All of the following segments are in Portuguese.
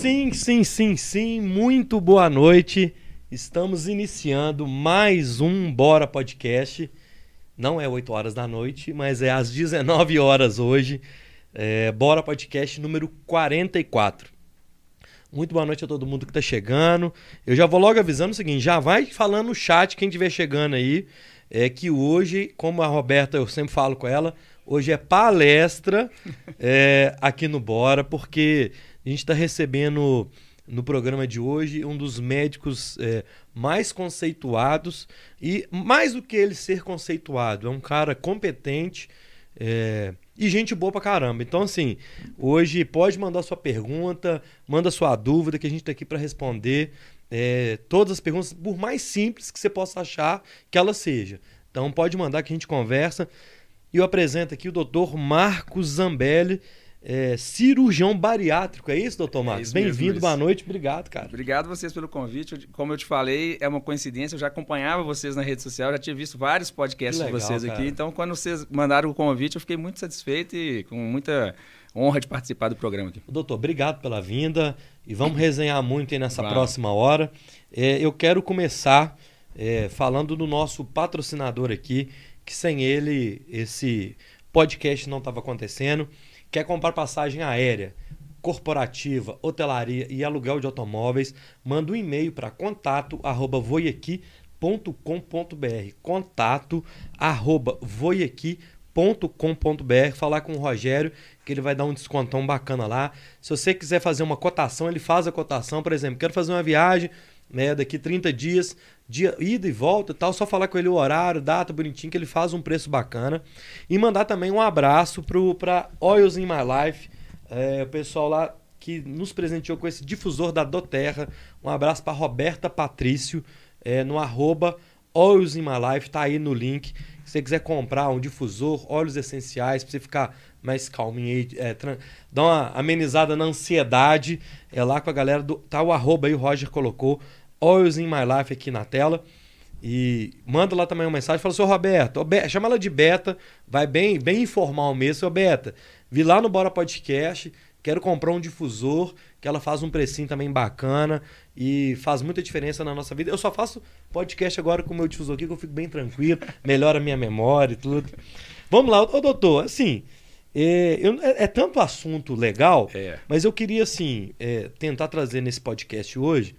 Sim, sim, sim, sim. Muito boa noite. Estamos iniciando mais um Bora Podcast. Não é 8 horas da noite, mas é às 19 horas hoje. É, Bora Podcast número 44. Muito boa noite a todo mundo que está chegando. Eu já vou logo avisando o seguinte: já vai falando no chat quem estiver chegando aí. É que hoje, como a Roberta, eu sempre falo com ela, hoje é palestra é, aqui no Bora, porque a gente está recebendo no programa de hoje um dos médicos é, mais conceituados e mais do que ele ser conceituado, é um cara competente é, e gente boa pra caramba. Então, assim, hoje pode mandar sua pergunta, manda sua dúvida que a gente tá aqui para responder é, todas as perguntas, por mais simples que você possa achar que ela seja. Então, pode mandar que a gente conversa. E eu apresento aqui o doutor Marcos Zambelli, é, cirurgião bariátrico. É isso, doutor Marcos? É Bem-vindo, boa noite, obrigado, cara. Obrigado vocês pelo convite. Como eu te falei, é uma coincidência, eu já acompanhava vocês na rede social, já tinha visto vários podcasts legal, de vocês cara. aqui. Então, quando vocês mandaram o convite, eu fiquei muito satisfeito e com muita honra de participar do programa aqui. Doutor, obrigado pela vinda e vamos resenhar muito aí nessa vamos. próxima hora. É, eu quero começar é, falando do nosso patrocinador aqui, que sem ele esse podcast não estava acontecendo. Quer comprar passagem aérea, corporativa, hotelaria e aluguel de automóveis? Manda um e-mail para contato arroba voiaqui.com.br contato arroba voiaqui.com.br falar com o Rogério que ele vai dar um descontão bacana lá. Se você quiser fazer uma cotação, ele faz a cotação, por exemplo, quero fazer uma viagem né, daqui 30 dias, dia, ida e volta tal, só falar com ele o horário, data bonitinho, que ele faz um preço bacana. E mandar também um abraço para Oils in My Life, é, o pessoal lá que nos presenteou com esse difusor da Doterra. Um abraço para Roberta Patrício, é, no arroba Oils in My Life, tá aí no link. Se você quiser comprar um difusor, óleos essenciais, para você ficar mais calminho aí, é, dar uma amenizada na ansiedade, é lá com a galera do. Tá o arroba aí, o Roger colocou Oils in My Life aqui na tela. E manda lá também uma mensagem, fala, seu Roberto, chama ela de Beta, vai bem, bem informal mesmo, seu Beta. Vi lá no Bora Podcast, quero comprar um difusor, que ela faz um precinho também bacana e faz muita diferença na nossa vida. Eu só faço podcast agora com o meu difusor aqui, que eu fico bem tranquilo, melhora a minha memória e tudo. Vamos lá, ô doutor, assim, é, eu, é, é, tanto assunto legal, é. mas eu queria, assim, é, tentar trazer nesse podcast hoje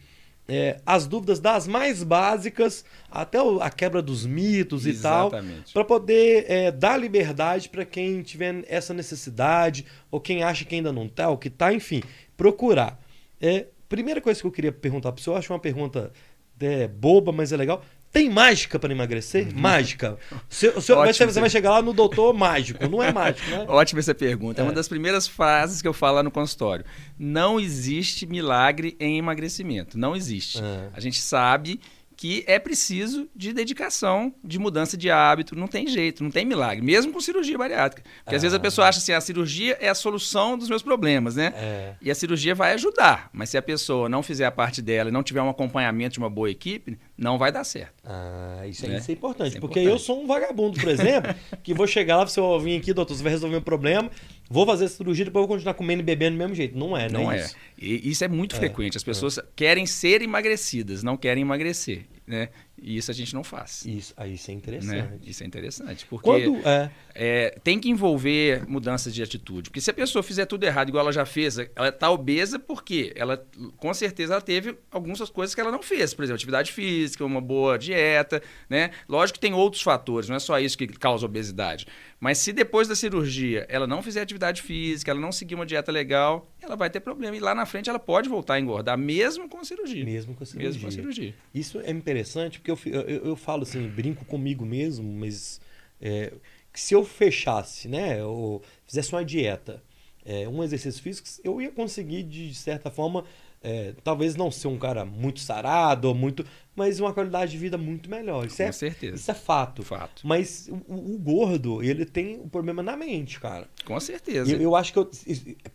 é, as dúvidas das mais básicas até a quebra dos mitos Exatamente. e tal, para poder é, dar liberdade para quem tiver essa necessidade ou quem acha que ainda não está, ou que está, enfim, procurar. É, primeira coisa que eu queria perguntar para o senhor, eu acho uma pergunta é, boba, mas é legal. Tem mágica para emagrecer? Uhum. Mágica. O senhor, vai, você vai chegar lá no doutor mágico. Não é mágico, né? Ótima essa pergunta. É. é uma das primeiras frases que eu falo lá no consultório. Não existe milagre em emagrecimento. Não existe. É. A gente sabe que é preciso de dedicação, de mudança de hábito. Não tem jeito, não tem milagre, mesmo com cirurgia bariátrica. Porque ah. às vezes a ah. pessoa acha assim, a cirurgia é a solução dos meus problemas, né? É. E a cirurgia vai ajudar, mas se a pessoa não fizer a parte dela e não tiver um acompanhamento de uma boa equipe, não vai dar certo. Ah, isso, né? isso é importante. Isso é porque importante. eu sou um vagabundo, por exemplo, que vou chegar lá, você vai vir aqui, doutor, você vai resolver um problema, vou fazer a cirurgia, depois vou continuar comendo e bebendo do mesmo jeito. Não é, né? Não é. Isso. E isso é muito é, frequente. As pessoas é. querem ser emagrecidas, não querem emagrecer né? E isso a gente não faz. Isso, aí isso é interessante. Né? Isso é interessante. Porque Quando, é... É, tem que envolver mudanças de atitude. Porque se a pessoa fizer tudo errado, igual ela já fez, ela está obesa porque ela, com certeza, ela teve algumas coisas que ela não fez. Por exemplo, atividade física, uma boa dieta, né? Lógico que tem outros fatores, não é só isso que causa obesidade. Mas se depois da cirurgia ela não fizer atividade física, ela não seguir uma dieta legal, ela vai ter problema. E lá na frente ela pode voltar a engordar, mesmo com a cirurgia. Mesmo com a cirurgia. Mesmo com a cirurgia. Isso é interessante, porque eu, eu, eu falo assim, brinco comigo mesmo, mas é, se eu fechasse, né, ou fizesse uma dieta, é, um exercício físico, eu ia conseguir, de certa forma, é, talvez não ser um cara muito sarado ou muito. Mas uma qualidade de vida muito melhor. Isso Com é, certeza. Isso é fato. Fato. Mas o, o gordo, ele tem um problema na mente, cara. Com certeza. Eu, eu acho que eu.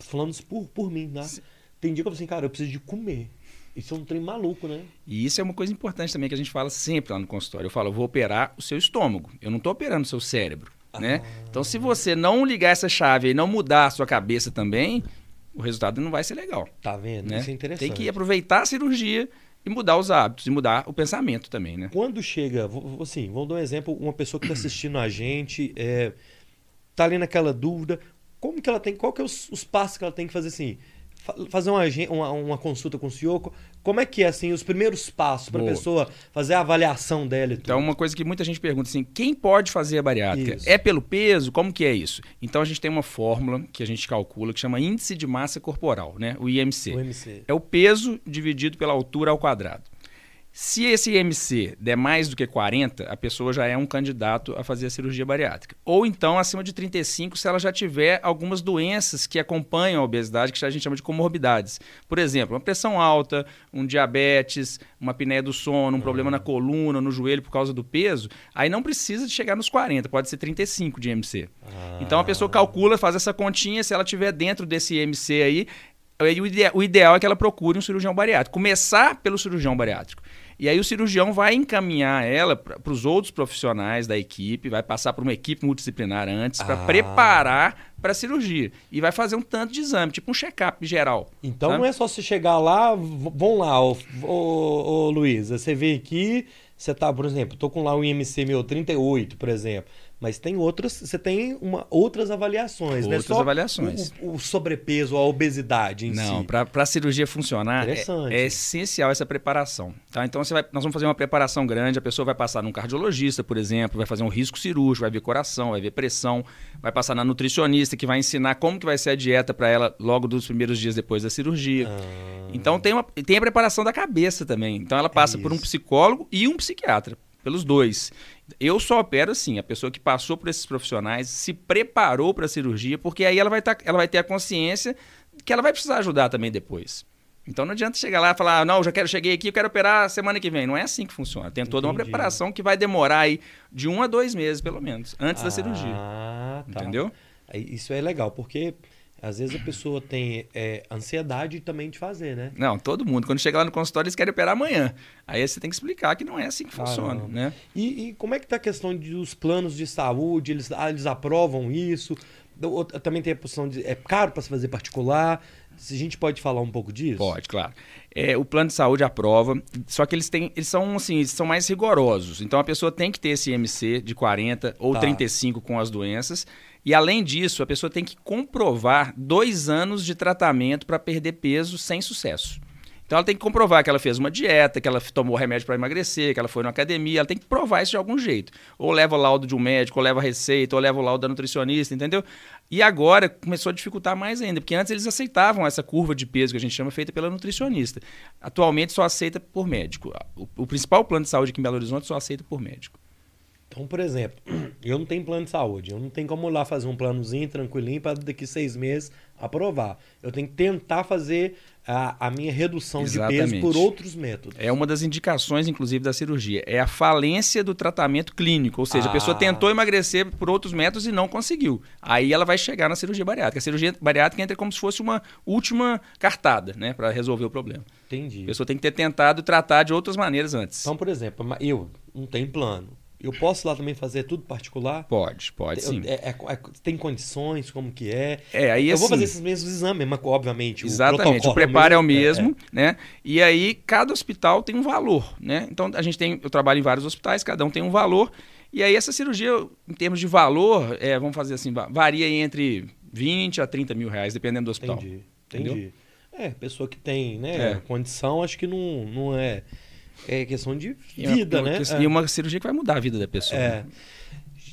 Falando isso por, por mim, né? Sim. Tem dia que eu falo assim, cara, eu preciso de comer. Isso é um trem maluco, né? E isso é uma coisa importante também que a gente fala sempre lá no consultório. Eu falo, eu vou operar o seu estômago. Eu não estou operando o seu cérebro. Ah. Né? Então, se você não ligar essa chave e não mudar a sua cabeça também, o resultado não vai ser legal. Tá vendo? Né? Isso é interessante. Tem que aproveitar a cirurgia e mudar os hábitos e mudar o pensamento também, né? Quando chega, assim, vamos dar um exemplo, uma pessoa que está assistindo a gente, é, tá ali naquela dúvida, como que ela tem, qual que é os, os passos que ela tem que fazer assim? Fazer uma, uma, uma, consulta com o senhor. Como é que é assim os primeiros passos para a pessoa fazer a avaliação dela? Então, uma coisa que muita gente pergunta assim: quem pode fazer a bariátrica? Isso. É pelo peso? Como que é isso? Então a gente tem uma fórmula que a gente calcula que chama índice de massa corporal, né? O IMC. O IMC. É o peso dividido pela altura ao quadrado. Se esse IMC der mais do que 40, a pessoa já é um candidato a fazer a cirurgia bariátrica. Ou então acima de 35, se ela já tiver algumas doenças que acompanham a obesidade, que a gente chama de comorbidades. Por exemplo, uma pressão alta, um diabetes, uma apneia do sono, um problema na coluna, no joelho por causa do peso, aí não precisa de chegar nos 40, pode ser 35 de IMC. Então a pessoa calcula, faz essa continha, se ela tiver dentro desse IMC aí, o ideal é que ela procure um cirurgião bariátrico. Começar pelo cirurgião bariátrico. E aí o cirurgião vai encaminhar ela para os outros profissionais da equipe, vai passar por uma equipe multidisciplinar antes para ah. preparar para a cirurgia. E vai fazer um tanto de exame, tipo um check-up geral. Então sabe? não é só você chegar lá, vão lá, ô, ô, ô Luiz, você vem aqui, você tá, por exemplo, tô com lá um IMC meu 38, por exemplo. Mas tem outras, você tem uma, outras avaliações, né? outras né? Só avaliações. O, o, sobrepeso, a obesidade em Não, si. para a cirurgia funcionar, é, é, essencial essa preparação. Tá? Então você vai, nós vamos fazer uma preparação grande, a pessoa vai passar num cardiologista, por exemplo, vai fazer um risco cirúrgico, vai ver coração, vai ver pressão, vai passar na nutricionista, que vai ensinar como que vai ser a dieta para ela logo dos primeiros dias depois da cirurgia. Ah. Então tem, uma, tem a preparação da cabeça também. Então ela passa é por um psicólogo e um psiquiatra pelos dois. Eu só opero assim, a pessoa que passou por esses profissionais, se preparou para a cirurgia, porque aí ela vai, tá, ela vai ter a consciência que ela vai precisar ajudar também depois. Então não adianta chegar lá e falar, ah, não, já quero, cheguei aqui, eu quero operar semana que vem. Não é assim que funciona. Tem toda Entendi. uma preparação que vai demorar aí de um a dois meses, pelo menos, antes ah, da cirurgia. Ah, tá. Entendeu? Isso é legal, porque às vezes a pessoa tem é, ansiedade também de fazer, né? Não, todo mundo. Quando chega lá no consultório, eles querem operar amanhã. Aí você tem que explicar que não é assim que funciona, né? E, e, como é que tá a questão dos planos de saúde? Eles, ah, eles aprovam isso? Também tem a posição de... É caro para se fazer particular? Se a gente pode falar um pouco disso? Pode, claro. É, o plano de saúde aprova, só que eles têm, eles são assim, eles são mais rigorosos. Então a pessoa tem que ter esse IMC de 40 ou tá. 35 com as doenças e além disso, a pessoa tem que comprovar dois anos de tratamento para perder peso sem sucesso. Então ela tem que comprovar que ela fez uma dieta, que ela tomou remédio para emagrecer, que ela foi na academia, ela tem que provar isso de algum jeito. Ou leva o laudo de um médico, ou leva a receita, ou leva o laudo da nutricionista, entendeu? E agora começou a dificultar mais ainda, porque antes eles aceitavam essa curva de peso que a gente chama feita pela nutricionista. Atualmente só aceita por médico. O, o principal plano de saúde aqui em Belo Horizonte só aceita por médico. Então, por exemplo, eu não tenho plano de saúde, eu não tenho como ir lá fazer um planozinho tranquilinho para daqui seis meses aprovar. Eu tenho que tentar fazer a, a minha redução Exatamente. de peso por outros métodos. É uma das indicações, inclusive, da cirurgia. É a falência do tratamento clínico. Ou seja, ah. a pessoa ah. tentou emagrecer por outros métodos e não conseguiu. Aí ela vai chegar na cirurgia bariátrica. A cirurgia bariátrica entra como se fosse uma última cartada, né? Para resolver o problema. Entendi. A pessoa tem que ter tentado tratar de outras maneiras antes. Então, por exemplo, eu não tenho plano eu posso lá também fazer tudo particular? Pode, pode sim. É, é, é, tem condições, como que é? É, aí Eu assim, vou fazer esses mesmos exames, mas obviamente Exatamente, o, o preparo é o mesmo, é, é. né? E aí cada hospital tem um valor, né? Então a gente tem, eu trabalho em vários hospitais, cada um tem um valor. E aí essa cirurgia, em termos de valor, é, vamos fazer assim, varia entre 20 a 30 mil reais, dependendo do hospital. Entendi, entendi. É, pessoa que tem né, condição, acho que não, não é é questão de vida, e né? E é. uma cirurgia que vai mudar a vida da pessoa. É. Né?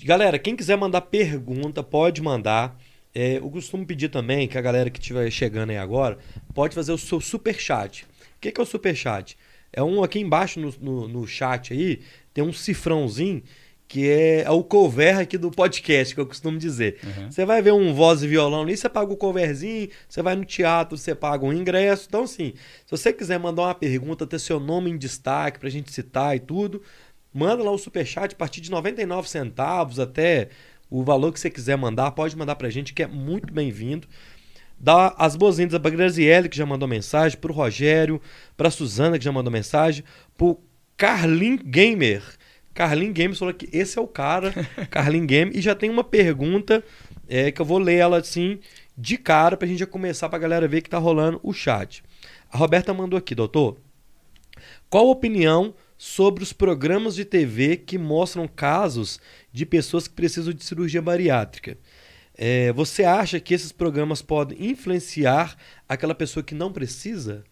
Galera, quem quiser mandar pergunta, pode mandar. É, eu costumo pedir também que a galera que estiver chegando aí agora pode fazer o seu super chat. O que, que é o super chat? É um aqui embaixo no, no, no chat aí, tem um cifrãozinho que é, é o cover aqui do podcast, que eu costumo dizer. Uhum. Você vai ver um voz e violão ali, você paga o coverzinho, você vai no teatro, você paga um ingresso. Então, assim, se você quiser mandar uma pergunta, ter seu nome em destaque pra gente citar e tudo, manda lá o superchat a partir de 99 centavos até o valor que você quiser mandar, pode mandar pra gente, que é muito bem-vindo. Dá as boas-vindas pra Graziele, que já mandou mensagem, pro Rogério, pra Suzana, que já mandou mensagem, pro Carlin Gamer, Carlin Games falou que esse é o cara, Carlin Game, e já tem uma pergunta é, que eu vou ler ela assim de cara para a gente já começar para a galera ver que tá rolando o chat. A Roberta mandou aqui, doutor. Qual a opinião sobre os programas de TV que mostram casos de pessoas que precisam de cirurgia bariátrica? É, você acha que esses programas podem influenciar aquela pessoa que não precisa?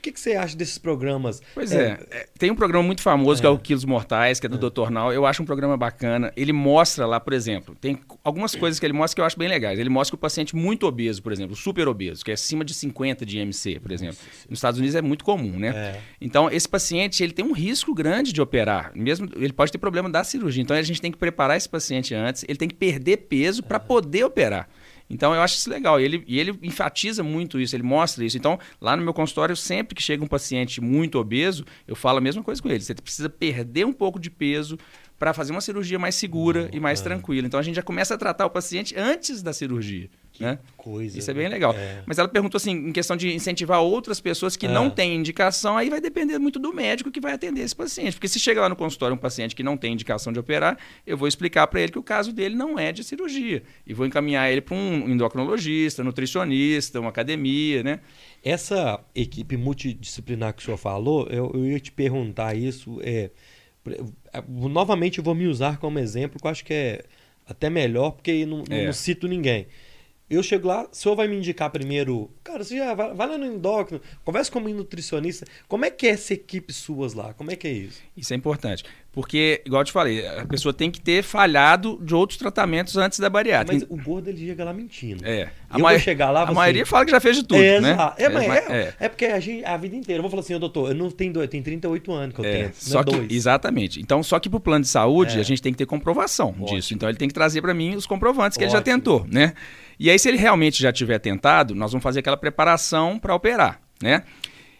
O que, que, você acha desses programas? Pois é, é, é tem um programa muito famoso é. que é o Quilos Mortais, que é do é. Dr. Nal. Eu acho um programa bacana. Ele mostra lá, por exemplo, tem algumas coisas que ele mostra que eu acho bem legais. Ele mostra que o paciente muito obeso, por exemplo, super obeso, que é acima de 50 de IMC, por exemplo. Nos Estados Unidos é muito comum, né? É. Então, esse paciente ele tem um risco grande de operar. Mesmo ele pode ter problema da cirurgia. Então, a gente tem que preparar esse paciente antes. Ele tem que perder peso para poder operar. Então eu acho isso legal. E ele, e ele enfatiza muito isso, ele mostra isso. Então, lá no meu consultório, sempre que chega um paciente muito obeso, eu falo a mesma coisa com ele. Você precisa perder um pouco de peso para fazer uma cirurgia mais segura oh, e mais é. tranquila. Então a gente já começa a tratar o paciente antes da cirurgia. Né? coisa. Isso é bem legal. É. Mas ela perguntou assim, em questão de incentivar outras pessoas que é. não têm indicação, aí vai depender muito do médico que vai atender esse paciente. Porque se chega lá no consultório um paciente que não tem indicação de operar, eu vou explicar para ele que o caso dele não é de cirurgia. E vou encaminhar ele para um endocrinologista, nutricionista, uma academia, né? Essa equipe multidisciplinar que o senhor falou, eu, eu ia te perguntar isso. É, novamente eu vou me usar como exemplo, que eu acho que é até melhor, porque não, é. não cito ninguém. Eu chego lá, o senhor vai me indicar primeiro. Cara, você já vai, vai lá no endócrino, conversa com um nutricionista. Como é que é essa equipe suas lá? Como é que é isso? Isso é importante. Porque, igual eu te falei, a pessoa tem que ter falhado de outros tratamentos antes da bariátrica. Mas o gordo ele chega lá mentindo. É. A, ma chegar lá, a maioria fala que já fez de tudo, é, né? É, mas é, é, é, porque a, gente, a vida inteira. Eu vou falar assim, doutor, eu não tenho dois, eu tenho 38 anos que eu é, tenho. Só que, dois. Exatamente. Então, só que pro plano de saúde, é. a gente tem que ter comprovação Ótimo. disso. Então, ele tem que trazer para mim os comprovantes que Ótimo. ele já tentou, né? E aí, se ele realmente já tiver tentado, nós vamos fazer aquela preparação para operar, né?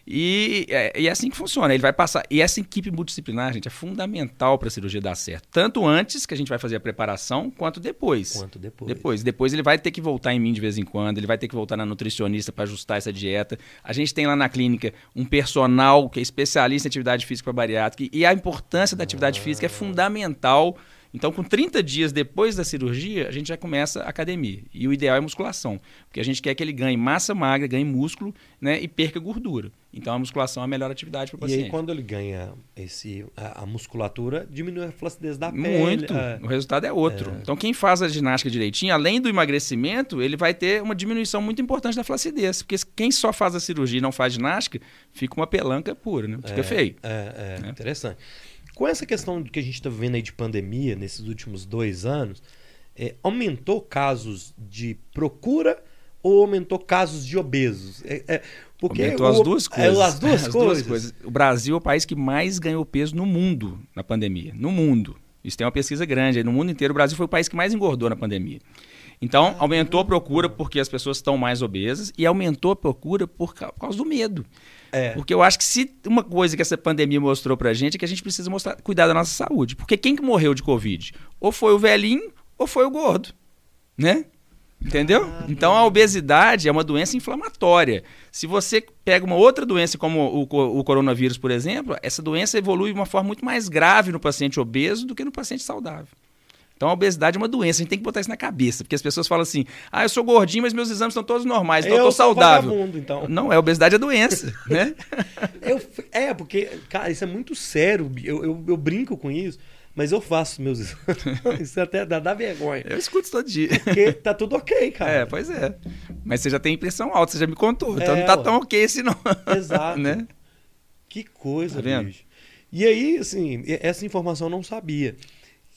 E é, e é assim que funciona. Ele vai passar. E essa equipe multidisciplinar, gente, é fundamental para a cirurgia dar certo. Tanto antes que a gente vai fazer a preparação, quanto depois. Quanto depois. Depois. Depois ele vai ter que voltar em mim de vez em quando, ele vai ter que voltar na nutricionista para ajustar essa dieta. A gente tem lá na clínica um personal que é especialista em atividade física para bariátrica. E a importância da atividade ah. física é fundamental então, com 30 dias depois da cirurgia, a gente já começa a academia. E o ideal é musculação, porque a gente quer que ele ganhe massa magra, ganhe músculo né, e perca gordura. Então, a musculação é a melhor atividade para o paciente. E aí, quando ele ganha esse, a, a musculatura, diminui a flacidez da pele. Muito. A... O resultado é outro. É. Então, quem faz a ginástica direitinho, além do emagrecimento, ele vai ter uma diminuição muito importante da flacidez. Porque quem só faz a cirurgia e não faz ginástica, fica uma pelanca pura, né? Fica é, feio. É, é. Né? interessante. Com essa questão que a gente está vivendo aí de pandemia nesses últimos dois anos, é, aumentou casos de procura ou aumentou casos de obesos? É, é, porque aumentou o, as duas coisas. As duas, as coisas. duas coisas. O Brasil é o país que mais ganhou peso no mundo na pandemia. No mundo. Isso tem uma pesquisa grande. No mundo inteiro, o Brasil foi o país que mais engordou na pandemia. Então, aumentou a procura porque as pessoas estão mais obesas e aumentou a procura por causa do medo. É. Porque eu acho que se uma coisa que essa pandemia mostrou pra gente é que a gente precisa mostrar, cuidar da nossa saúde. Porque quem que morreu de Covid? Ou foi o velhinho ou foi o gordo, né? Entendeu? Ah, então a obesidade é uma doença inflamatória. Se você pega uma outra doença, como o, o, coronavírus, por exemplo, essa doença evolui de uma forma muito mais grave no paciente obeso do que no paciente saudável. Então a obesidade é uma doença, a gente tem que botar isso na cabeça, porque as pessoas falam assim: ah, eu sou gordinho, mas meus exames estão todos normais, então eu, eu tô saudável. Vagabundo, então. Não, é obesidade é doença, né? eu, é, porque, cara, isso é muito sério, eu, eu, eu brinco com isso. Mas eu faço meus exames. Isso até dá, dá vergonha. Eu escuto todo dia. Porque tá tudo ok, cara. É, pois é. Mas você já tem pressão alta, você já me contou. Então é, não tá tão ok assim, não. Exato. né? Que coisa, tá bicho. E aí, assim, essa informação eu não sabia.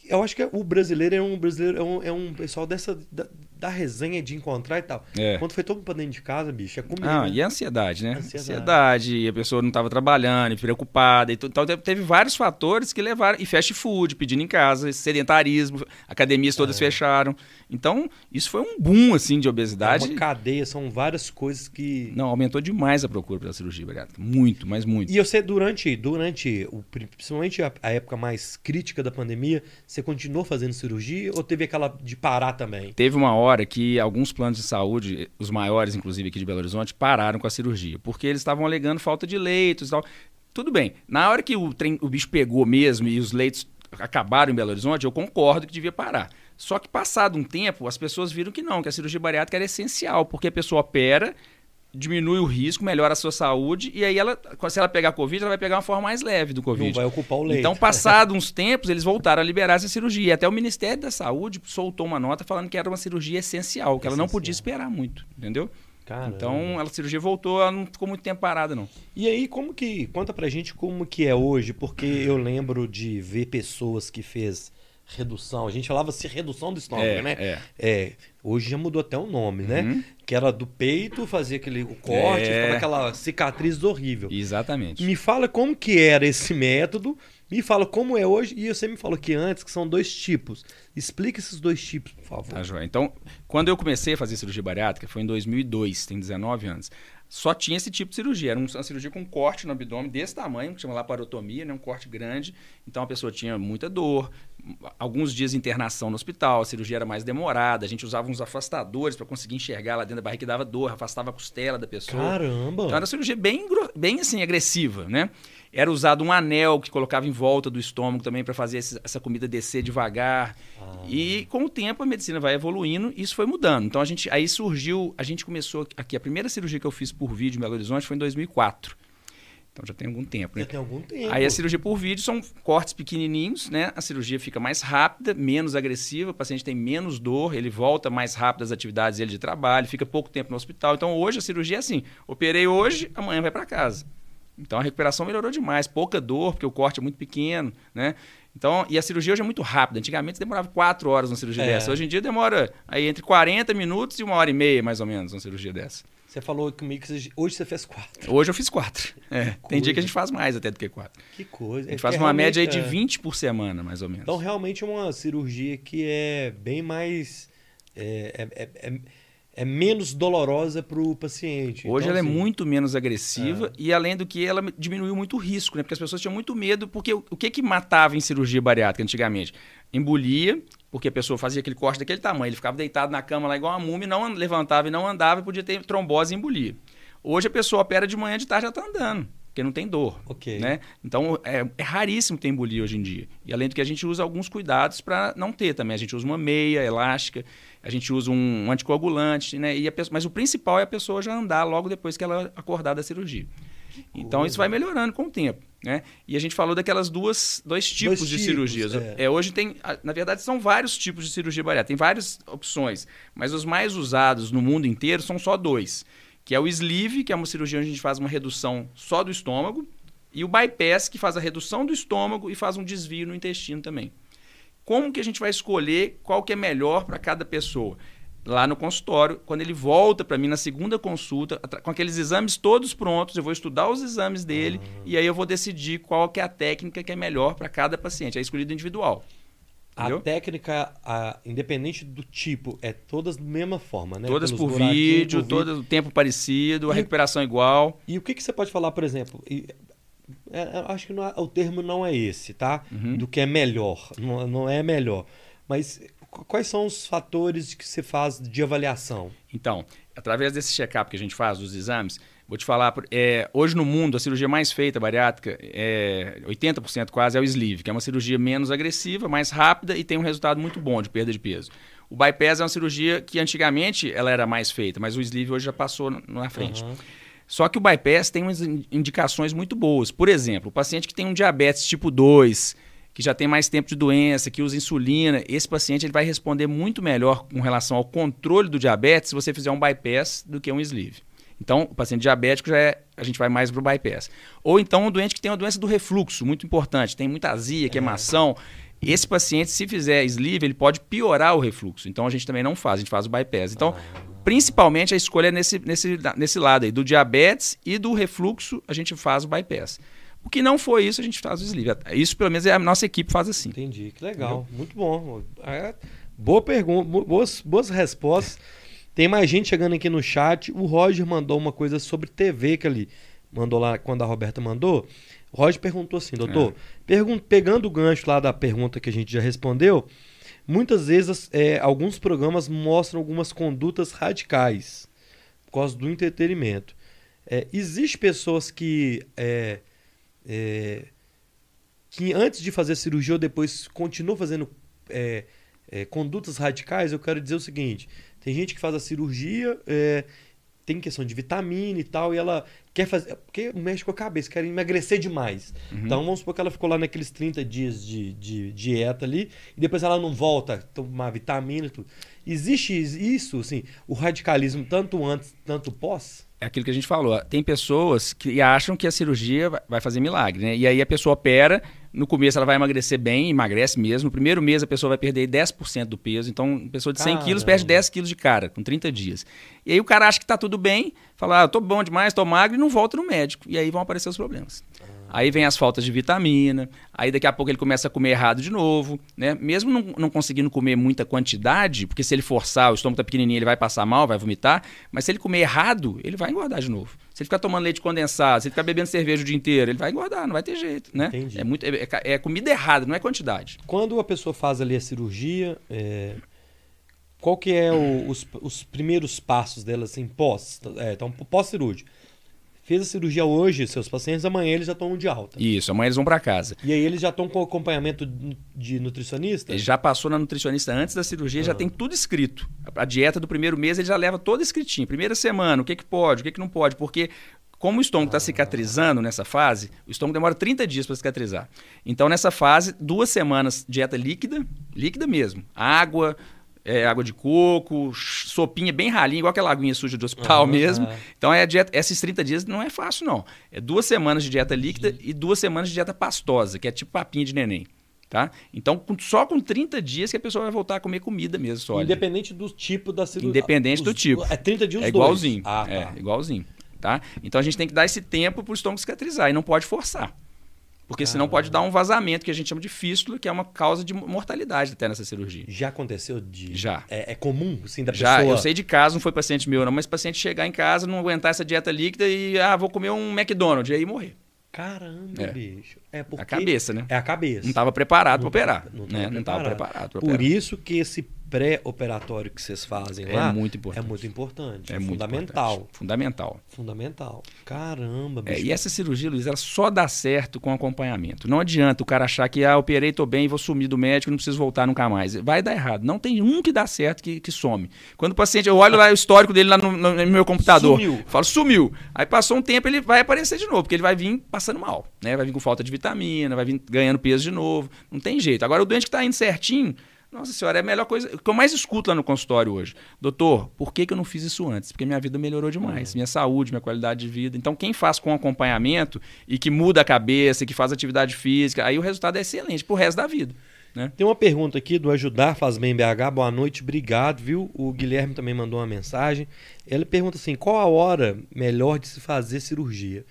Eu acho que o brasileiro é um brasileiro, é um, é um pessoal dessa da, da, resenha de encontrar e tal. É. Quando foi todo mundo pra dentro de casa, bicho, é comigo. Ah, e a ansiedade, né? Ansiedade. ansiedade. a pessoa não estava trabalhando, preocupada. E então teve vários fatores que levaram. E fast food, pedindo em casa, sedentarismo, academias todas é. fecharam. Então, isso foi um boom, assim, de obesidade. É uma cadeia, são várias coisas que... Não, aumentou demais a procura pela cirurgia bariátrica. Muito, mas muito. E você, durante, durante o, principalmente a, a época mais crítica da pandemia, você continuou fazendo cirurgia ou teve aquela de parar também? Teve uma hora que alguns planos de saúde, os maiores, inclusive aqui de Belo Horizonte, pararam com a cirurgia, porque eles estavam alegando falta de leitos e tal. Tudo bem. Na hora que o, trem, o bicho pegou mesmo e os leitos acabaram em Belo Horizonte, eu concordo que devia parar. Só que passado um tempo, as pessoas viram que não, que a cirurgia bariátrica era essencial, porque a pessoa opera, diminui o risco, melhora a sua saúde, e aí ela, se ela pegar Covid, ela vai pegar uma forma mais leve do Covid. Não vai ocupar o leito. Então, passado uns tempos, eles voltaram a liberar essa cirurgia. E até o Ministério da Saúde soltou uma nota falando que era uma cirurgia essencial, que essencial. ela não podia esperar muito, entendeu? Caramba. Então, a cirurgia voltou, ela não ficou muito tempo parada, não. E aí, como que. Conta pra gente como que é hoje, porque eu lembro de ver pessoas que fez redução. A gente falava se redução do estômago, é, né? É. é. Hoje já mudou até o nome, né? Uhum. Que era do peito, fazia aquele o corte, é. ficava aquela cicatriz horrível. Exatamente. Me fala como que era esse método, me fala como é hoje, e você me falou que antes, que são dois tipos. Explica esses dois tipos, por favor. Tá, João. Então, quando eu comecei a fazer cirurgia bariátrica, foi em 2002, tem 19 anos só tinha esse tipo de cirurgia. Era uma cirurgia com corte no abdômen desse tamanho, que chama laparotomia, né? um corte grande. Então a pessoa tinha muita dor, alguns dias de internação no hospital, a cirurgia era mais demorada, a gente usava uns afastadores para conseguir enxergar lá dentro da barriga que dava dor, afastava a costela da pessoa. Caramba! Então era uma cirurgia bem, bem assim, agressiva, né? Era usado um anel que colocava em volta do estômago também para fazer essa comida descer devagar. Ah. E com o tempo a medicina vai evoluindo e isso foi mudando. Então a gente aí surgiu, a gente começou aqui a primeira cirurgia que eu fiz por vídeo em Belo Horizonte foi em 2004. Então já tem algum tempo, né? Já tem algum tempo. Aí a cirurgia por vídeo são cortes pequenininhos, né? A cirurgia fica mais rápida, menos agressiva, o paciente tem menos dor, ele volta mais rápido às atividades dele de trabalho, fica pouco tempo no hospital. Então hoje a cirurgia é assim: operei hoje, amanhã vai para casa. Então a recuperação melhorou demais, pouca dor, porque o corte é muito pequeno, né? Então, e a cirurgia hoje é muito rápida. Antigamente demorava quatro horas uma cirurgia é. dessa. Hoje em dia demora aí entre 40 minutos e uma hora e meia, mais ou menos, uma cirurgia dessa. Você falou comigo que hoje você fez quatro. Hoje eu fiz quatro. É, tem dia que a gente faz mais até do que quatro. Que coisa. A gente é faz uma média aí de 20 por semana, mais ou menos. Então, realmente é uma cirurgia que é bem mais. É, é, é, é é menos dolorosa para o paciente. Hoje então, ela é assim, é muito menos agressiva é. e além do que ela diminuiu muito o risco, né? Porque as pessoas tinham muito medo, porque o, o que que matava em cirurgia bariátrica antigamente? Embolia, porque a pessoa fazia aquele corte daquele tamanho, ele ficava deitado na cama lá igual uma múmia, não levantava e não andava e podia ter trombose e embolia. Hoje a pessoa opera de manhã, de tarde já está andando porque não tem dor. Okay. Né? Então, é, é, raríssimo ter embolia hoje em dia. E além do que a gente usa alguns cuidados para não ter também. A gente usa uma meia elástica, a gente usa um anticoagulante, né? E pessoa, mas o principal é a pessoa já andar logo depois que ela acordar da cirurgia. Então, isso vai melhorando com o tempo. Né? E a gente falou daquelas duas dois tipos dois de tipos, cirurgias. É. é. hoje tem, na verdade, são vários tipos de cirurgia bariátrica. Tem várias opções, mas os mais usados no mundo inteiro são só dois que é o sleeve, que é uma cirurgia onde a gente faz uma redução só do estômago, e o bypass, que faz a redução do estômago e faz um desvio no intestino também. Como que a gente vai escolher qual que é melhor para cada pessoa? Lá no consultório, quando ele volta para mim na segunda consulta, com aqueles exames todos prontos, eu vou estudar os exames dele uhum. e aí eu vou decidir qual que é a técnica que é melhor para cada paciente. É escolhido individual. A técnica, a, independente do tipo, é todas da mesma forma, né? Todas por vídeo, por todo tempo parecido, a recuperação igual. E o que, que você pode falar, por exemplo? E, é, é acho que é, o termo não é esse, tá? Uhum. Do que é melhor. Não, não é melhor. Mas quais são os fatores que você faz de avaliação? Então, através desse check-up que a gente faz, dos exames, Vou te falar, é, hoje no mundo, a cirurgia mais feita bariátrica, é, 80% quase, é o sleeve, que é uma cirurgia menos agressiva, mais rápida e tem um resultado muito bom de perda de peso. O bypass é uma cirurgia que antigamente ela era mais feita, mas o sleeve hoje já passou na frente. Uhum. Só que o bypass tem umas indicações muito boas. Por exemplo, o paciente que tem um diabetes tipo 2, que já tem mais tempo de doença, que usa insulina, esse paciente ele vai responder muito melhor com relação ao controle do diabetes se você fizer um bypass do que um sleeve. Então, o paciente diabético já é, a gente vai mais para o bypass. Ou então um doente que tem uma doença do refluxo, muito importante, tem muita azia, queimação. É. Esse paciente, se fizer sleeve, ele pode piorar o refluxo. Então a gente também não faz, a gente faz o bypass. Então, ah. principalmente a escolha é nesse, nesse, nesse lado aí, do diabetes e do refluxo, a gente faz o bypass. O que não foi isso, a gente faz o sleeve. Isso, pelo menos, é a nossa equipe faz assim. Entendi, que legal. Entendeu? Muito bom. É, boa pergunta, boas, boas respostas. Tem mais gente chegando aqui no chat. O Roger mandou uma coisa sobre TV que ele mandou lá quando a Roberta mandou. O Roger perguntou assim, doutor, é. pegando o gancho lá da pergunta que a gente já respondeu, muitas vezes é, alguns programas mostram algumas condutas radicais por causa do entretenimento. É, Existem pessoas que, é, é, que antes de fazer cirurgia ou depois continuam fazendo é, é, condutas radicais, eu quero dizer o seguinte: tem gente que faz a cirurgia, é, tem questão de vitamina e tal, e ela quer fazer. Porque mexe com a cabeça, quer emagrecer demais. Uhum. Então vamos supor que ela ficou lá naqueles 30 dias de, de, dieta ali, e depois ela não volta a tomar vitamina e tudo. Existe isso, assim, o radicalismo tanto antes, tanto pós? É aquilo que a gente falou. Tem pessoas que acham que a cirurgia vai fazer milagre, né? E aí a pessoa opera no começo ela vai emagrecer bem, emagrece mesmo. No primeiro mês a pessoa vai perder 10% do peso. Então, uma pessoa de 100 quilos perde 10 quilos de cara, com 30 dias. E aí o cara acha que está tudo bem, fala, ah, tô bom demais, tô magro, e não volta no médico. E aí vão aparecer os problemas. Aí vem as faltas de vitamina, aí daqui a pouco ele começa a comer errado de novo, né? Mesmo não, não conseguindo comer muita quantidade, porque se ele forçar, o estômago tá pequenininho, ele vai passar mal, vai vomitar, mas se ele comer errado, ele vai engordar de novo. Se ele ficar tomando leite condensado, se ele ficar bebendo cerveja o dia inteiro, ele vai engordar, não vai ter jeito, né? Entendi. É, muito, é, é comida errada, não é quantidade. Quando a pessoa faz ali a cirurgia, é... qual que é o, os, os primeiros passos dela, assim, pós, é, então, pós-cirúrgico? Fez a cirurgia hoje, seus pacientes, amanhã eles já estão de alta. Isso, amanhã eles vão para casa. E aí eles já estão com acompanhamento de nutricionista? Ele já passou na nutricionista antes da cirurgia, ah. já tem tudo escrito. A dieta do primeiro mês ele já leva todo escritinho. Primeira semana, o que, que pode, o que, que não pode, porque como o estômago está ah. cicatrizando nessa fase, o estômago demora 30 dias para cicatrizar. Então, nessa fase, duas semanas dieta líquida, líquida mesmo. Água, é, água de coco, sopinha bem ralinha, igual aquela aguinha suja do hospital uhum, mesmo. É. Então, é dieta, esses 30 dias não é fácil, não. É duas semanas de dieta líquida uhum. e duas semanas de dieta pastosa, que é tipo papinha de neném. Tá? Então, com, só com 30 dias que a pessoa vai voltar a comer comida mesmo, sólido. Independente do tipo da cirurgia. Independente os, do tipo. É 30 dias É igualzinho. Ah, tá. É igualzinho. Tá? Então, a gente tem que dar esse tempo para o estômago cicatrizar e não pode forçar. Porque senão pode dar um vazamento, que a gente chama de fístula, que é uma causa de mortalidade até nessa cirurgia. Já aconteceu de. Já. É, é comum, assim, da Já, pessoa. eu sei de caso, não foi paciente meu, não, mas paciente chegar em casa, não aguentar essa dieta líquida e, ah, vou comer um McDonald's, e aí morrer. Caramba, é. bicho. É porque... A cabeça, né? É a cabeça. Não estava preparado para operar. Não estava né? preparado. preparado Por operar. isso que esse pré-operatório que vocês fazem é lá muito importante. é muito importante. É, é muito fundamental. Importante. Fundamental. Fundamental. Caramba, bicho. É, e essa cirurgia, Luiz, ela só dá certo com acompanhamento. Não adianta o cara achar que, ah, operei, tô bem, vou sumir do médico, não preciso voltar nunca mais. Vai dar errado. Não tem um que dá certo que, que some. Quando o paciente, eu olho lá o histórico dele lá no, no, no meu computador. Sumiu. Falo, sumiu. Aí passou um tempo, ele vai aparecer de novo, porque ele vai vir passando mal. Né? Vai vir com falta de vitamina, vai vir ganhando peso de novo. Não tem jeito. Agora, o doente que está indo certinho nossa senhora, é a melhor coisa. O que eu mais escuto lá no consultório hoje. Doutor, por que, que eu não fiz isso antes? Porque minha vida melhorou demais. Uhum. Minha saúde, minha qualidade de vida. Então, quem faz com acompanhamento e que muda a cabeça, que faz atividade física, aí o resultado é excelente pro resto da vida. Né? Tem uma pergunta aqui do Ajudar Faz Bem BH. Boa noite, obrigado, viu? O Guilherme também mandou uma mensagem. Ele pergunta assim: qual a hora melhor de se fazer cirurgia?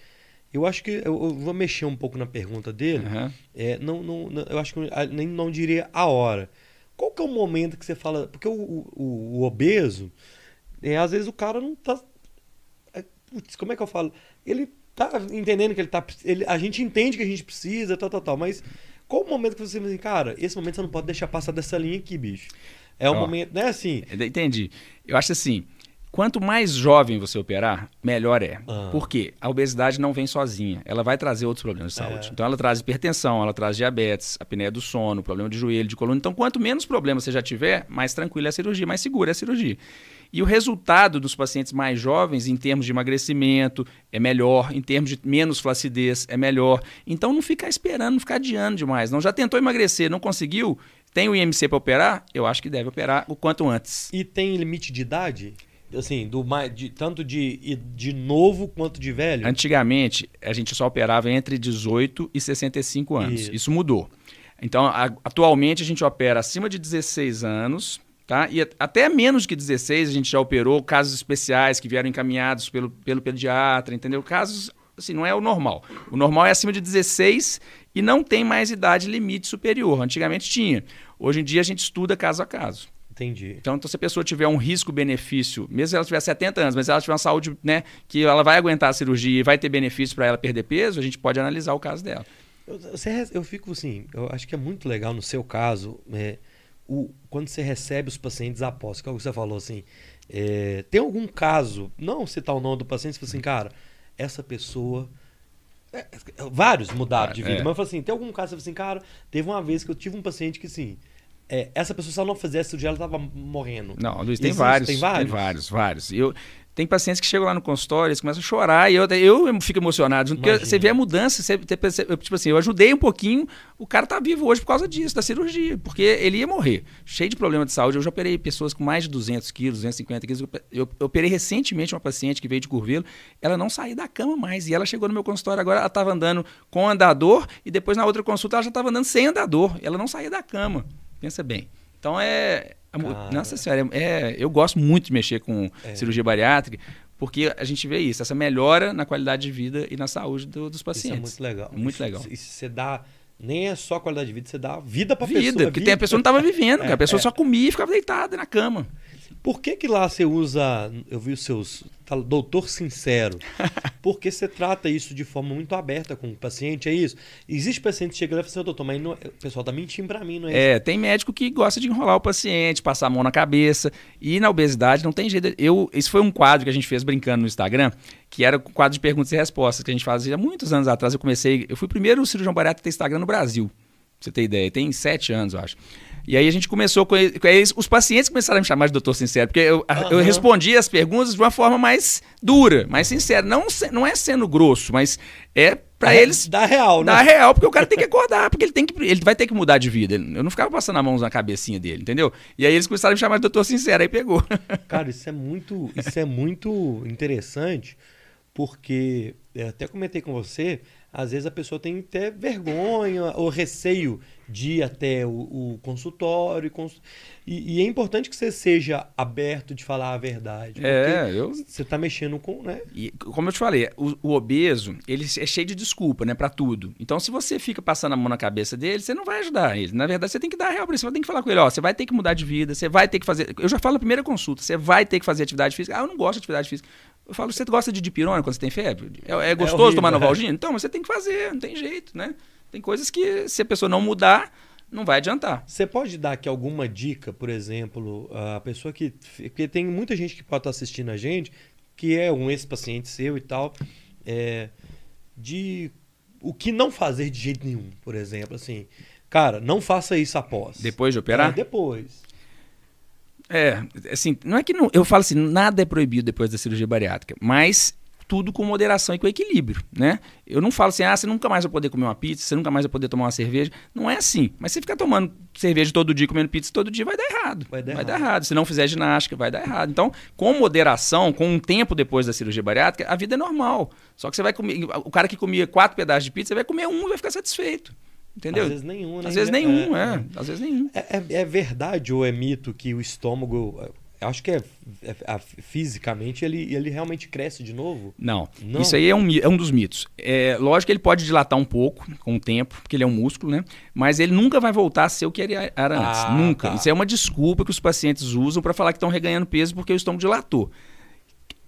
Eu acho que eu, vou mexer um pouco na pergunta dele. Uhum. É, não, não, eu acho que nem não diria a hora. Qual que é o momento que você fala. Porque o, o, o obeso, é, às vezes o cara não tá. É, putz, como é que eu falo? Ele tá entendendo que ele tá. Ele, a gente entende que a gente precisa, tal, tal, tal. Mas qual o momento que você diz assim, cara, esse momento você não pode deixar passar dessa linha aqui, bicho? É o momento, né? Assim. Entendi. Eu acho assim. Quanto mais jovem você operar, melhor é. Ah. Por quê? A obesidade não vem sozinha. Ela vai trazer outros problemas de saúde. É. Então, ela traz hipertensão, ela traz diabetes, apneia do sono, problema de joelho, de coluna. Então, quanto menos problemas você já tiver, mais tranquila é a cirurgia, mais segura é a cirurgia. E o resultado dos pacientes mais jovens, em termos de emagrecimento, é melhor, em termos de menos flacidez, é melhor. Então, não ficar esperando, não ficar adiando demais. Não já tentou emagrecer, não conseguiu? Tem o IMC para operar? Eu acho que deve operar o quanto antes. E tem limite de idade? Assim, do de, tanto de, de novo quanto de velho? Antigamente, a gente só operava entre 18 e 65 anos. Isso, Isso mudou. Então, a, atualmente, a gente opera acima de 16 anos, tá? E até menos que 16 a gente já operou casos especiais que vieram encaminhados pelo, pelo pediatra, entendeu? Casos, assim, não é o normal. O normal é acima de 16 e não tem mais idade limite superior. Antigamente tinha. Hoje em dia a gente estuda caso a caso. Entendi. Então, então, se a pessoa tiver um risco-benefício, mesmo se ela tiver 70 anos, mas ela tiver uma saúde, né, que ela vai aguentar a cirurgia e vai ter benefício para ela perder peso, a gente pode analisar o caso dela. Eu, eu fico assim, eu acho que é muito legal no seu caso, é, o, quando você recebe os pacientes após, que é o que você falou assim, é, tem algum caso, não citar o nome do paciente, você fala assim, cara, essa pessoa. É, vários mudaram de vida, é. mas eu falo assim, tem algum caso, você fala assim, cara, teve uma vez que eu tive um paciente que assim é, essa pessoa, se ela não fizesse cirurgia, ela estava morrendo. Não, Luiz, tem vários, tem vários. Tem vários, vários. Eu, tem pacientes que chegam lá no consultório, eles começam a chorar e eu, eu fico emocionado. Porque você vê a mudança, você, tipo assim, eu ajudei um pouquinho, o cara tá vivo hoje por causa disso, da cirurgia, porque ele ia morrer, cheio de problema de saúde. Eu já operei pessoas com mais de 200 quilos, 250 quilos. Eu, eu operei recentemente uma paciente que veio de Curvelo, ela não saía da cama mais e ela chegou no meu consultório agora, ela estava andando com andador e depois na outra consulta ela já estava andando sem andador, ela não saía da cama. Pensa bem. Então é, Cara. Nossa senhora, é, eu gosto muito de mexer com é. cirurgia bariátrica, porque a gente vê isso, essa melhora na qualidade de vida e na saúde do, dos pacientes. Isso é muito legal. Muito isso, legal. Isso você dá nem é só qualidade de vida, você dá vida para pessoa. Vida, porque tem a pessoa não estava vivendo, é, a pessoa é. só comia e ficava deitada na cama. Por que que lá você usa, eu vi os seus, tá, doutor sincero? Porque você trata isso de forma muito aberta com o paciente, é isso? Existe paciente que chega lá e fala assim, doutor, mas não, é, o pessoal tá mentindo para mim, não é, é tem médico que gosta de enrolar o paciente, passar a mão na cabeça, e na obesidade não tem jeito. Eu, esse foi um quadro que a gente fez brincando no Instagram, que era o quadro de perguntas e respostas que a gente fazia há muitos anos atrás. Eu comecei, eu fui o primeiro cirurgião bariátrico a ter Instagram no Brasil, pra você ter ideia. Tem sete anos, eu acho. E aí a gente começou com, eles, os pacientes começaram a me chamar de doutor sincero, porque eu, uhum. eu respondia as perguntas de uma forma mais dura, mais sincera. Não, não é sendo grosso, mas é para é, eles. Dá real, né? Dá real, porque o cara tem que acordar, porque ele tem que. Ele vai ter que mudar de vida. Eu não ficava passando a mão na cabecinha dele, entendeu? E aí eles começaram a me chamar de doutor sincero, aí pegou. Cara, isso é muito, isso é muito interessante, porque eu até comentei com você, às vezes a pessoa tem até vergonha ou receio de ir até o, o consultório. E, e, é importante que você seja aberto de falar a verdade. É, eu... Você está mexendo com, né? E, como eu te falei, o, o, obeso, ele é cheio de desculpa, né, para tudo. Então, se você fica passando a mão na cabeça dele, você não vai ajudar ele. Na verdade, você tem que dar a real para ele. Você tem que falar com ele, ó, você vai ter que mudar de vida, você vai ter que fazer... Eu já falo na primeira consulta, você vai ter que fazer atividade física. Ah, eu não gosto de atividade física. Eu falo, você gosta de dipirona quando você tem febre? É, é gostoso é horrível, tomar Novalgina? É. Então, você tem que fazer, não tem jeito, né? Tem coisas que, se a pessoa não mudar, não vai adiantar. Você pode dar aqui alguma dica, por exemplo, a pessoa que. Porque tem muita gente que pode estar assistindo a gente, que é um ex-paciente seu e tal, é, de o que não fazer de jeito nenhum, por exemplo. Assim, cara, não faça isso após. Depois de operar? É, depois. É, assim, não é que não, eu falo assim, nada é proibido depois da cirurgia bariátrica, mas tudo com moderação e com equilíbrio, né? Eu não falo assim, ah, você nunca mais vai poder comer uma pizza, você nunca mais vai poder tomar uma cerveja. Não é assim. Mas se ficar tomando cerveja todo dia, comendo pizza todo dia, vai dar errado. Vai dar, vai errado. dar errado. Se não fizer ginástica, vai dar errado. Então, com moderação, com um tempo depois da cirurgia bariátrica, a vida é normal. Só que você vai comer. O cara que comia quatro pedaços de pizza vai comer um e vai ficar satisfeito. Entendeu? Às vezes nenhum, né? Às vezes nenhum, é. é. é. Às vezes nenhum. É, é, é verdade ou é mito que o estômago acho que é, é, é, fisicamente ele, ele realmente cresce de novo? Não. Não. Isso aí é um, é um dos mitos. É, lógico que ele pode dilatar um pouco com o tempo, porque ele é um músculo, né? Mas ele nunca vai voltar a ser o que ele era antes. Ah, nunca. Tá. Isso é uma desculpa que os pacientes usam para falar que estão reganhando peso porque o estômago dilatou.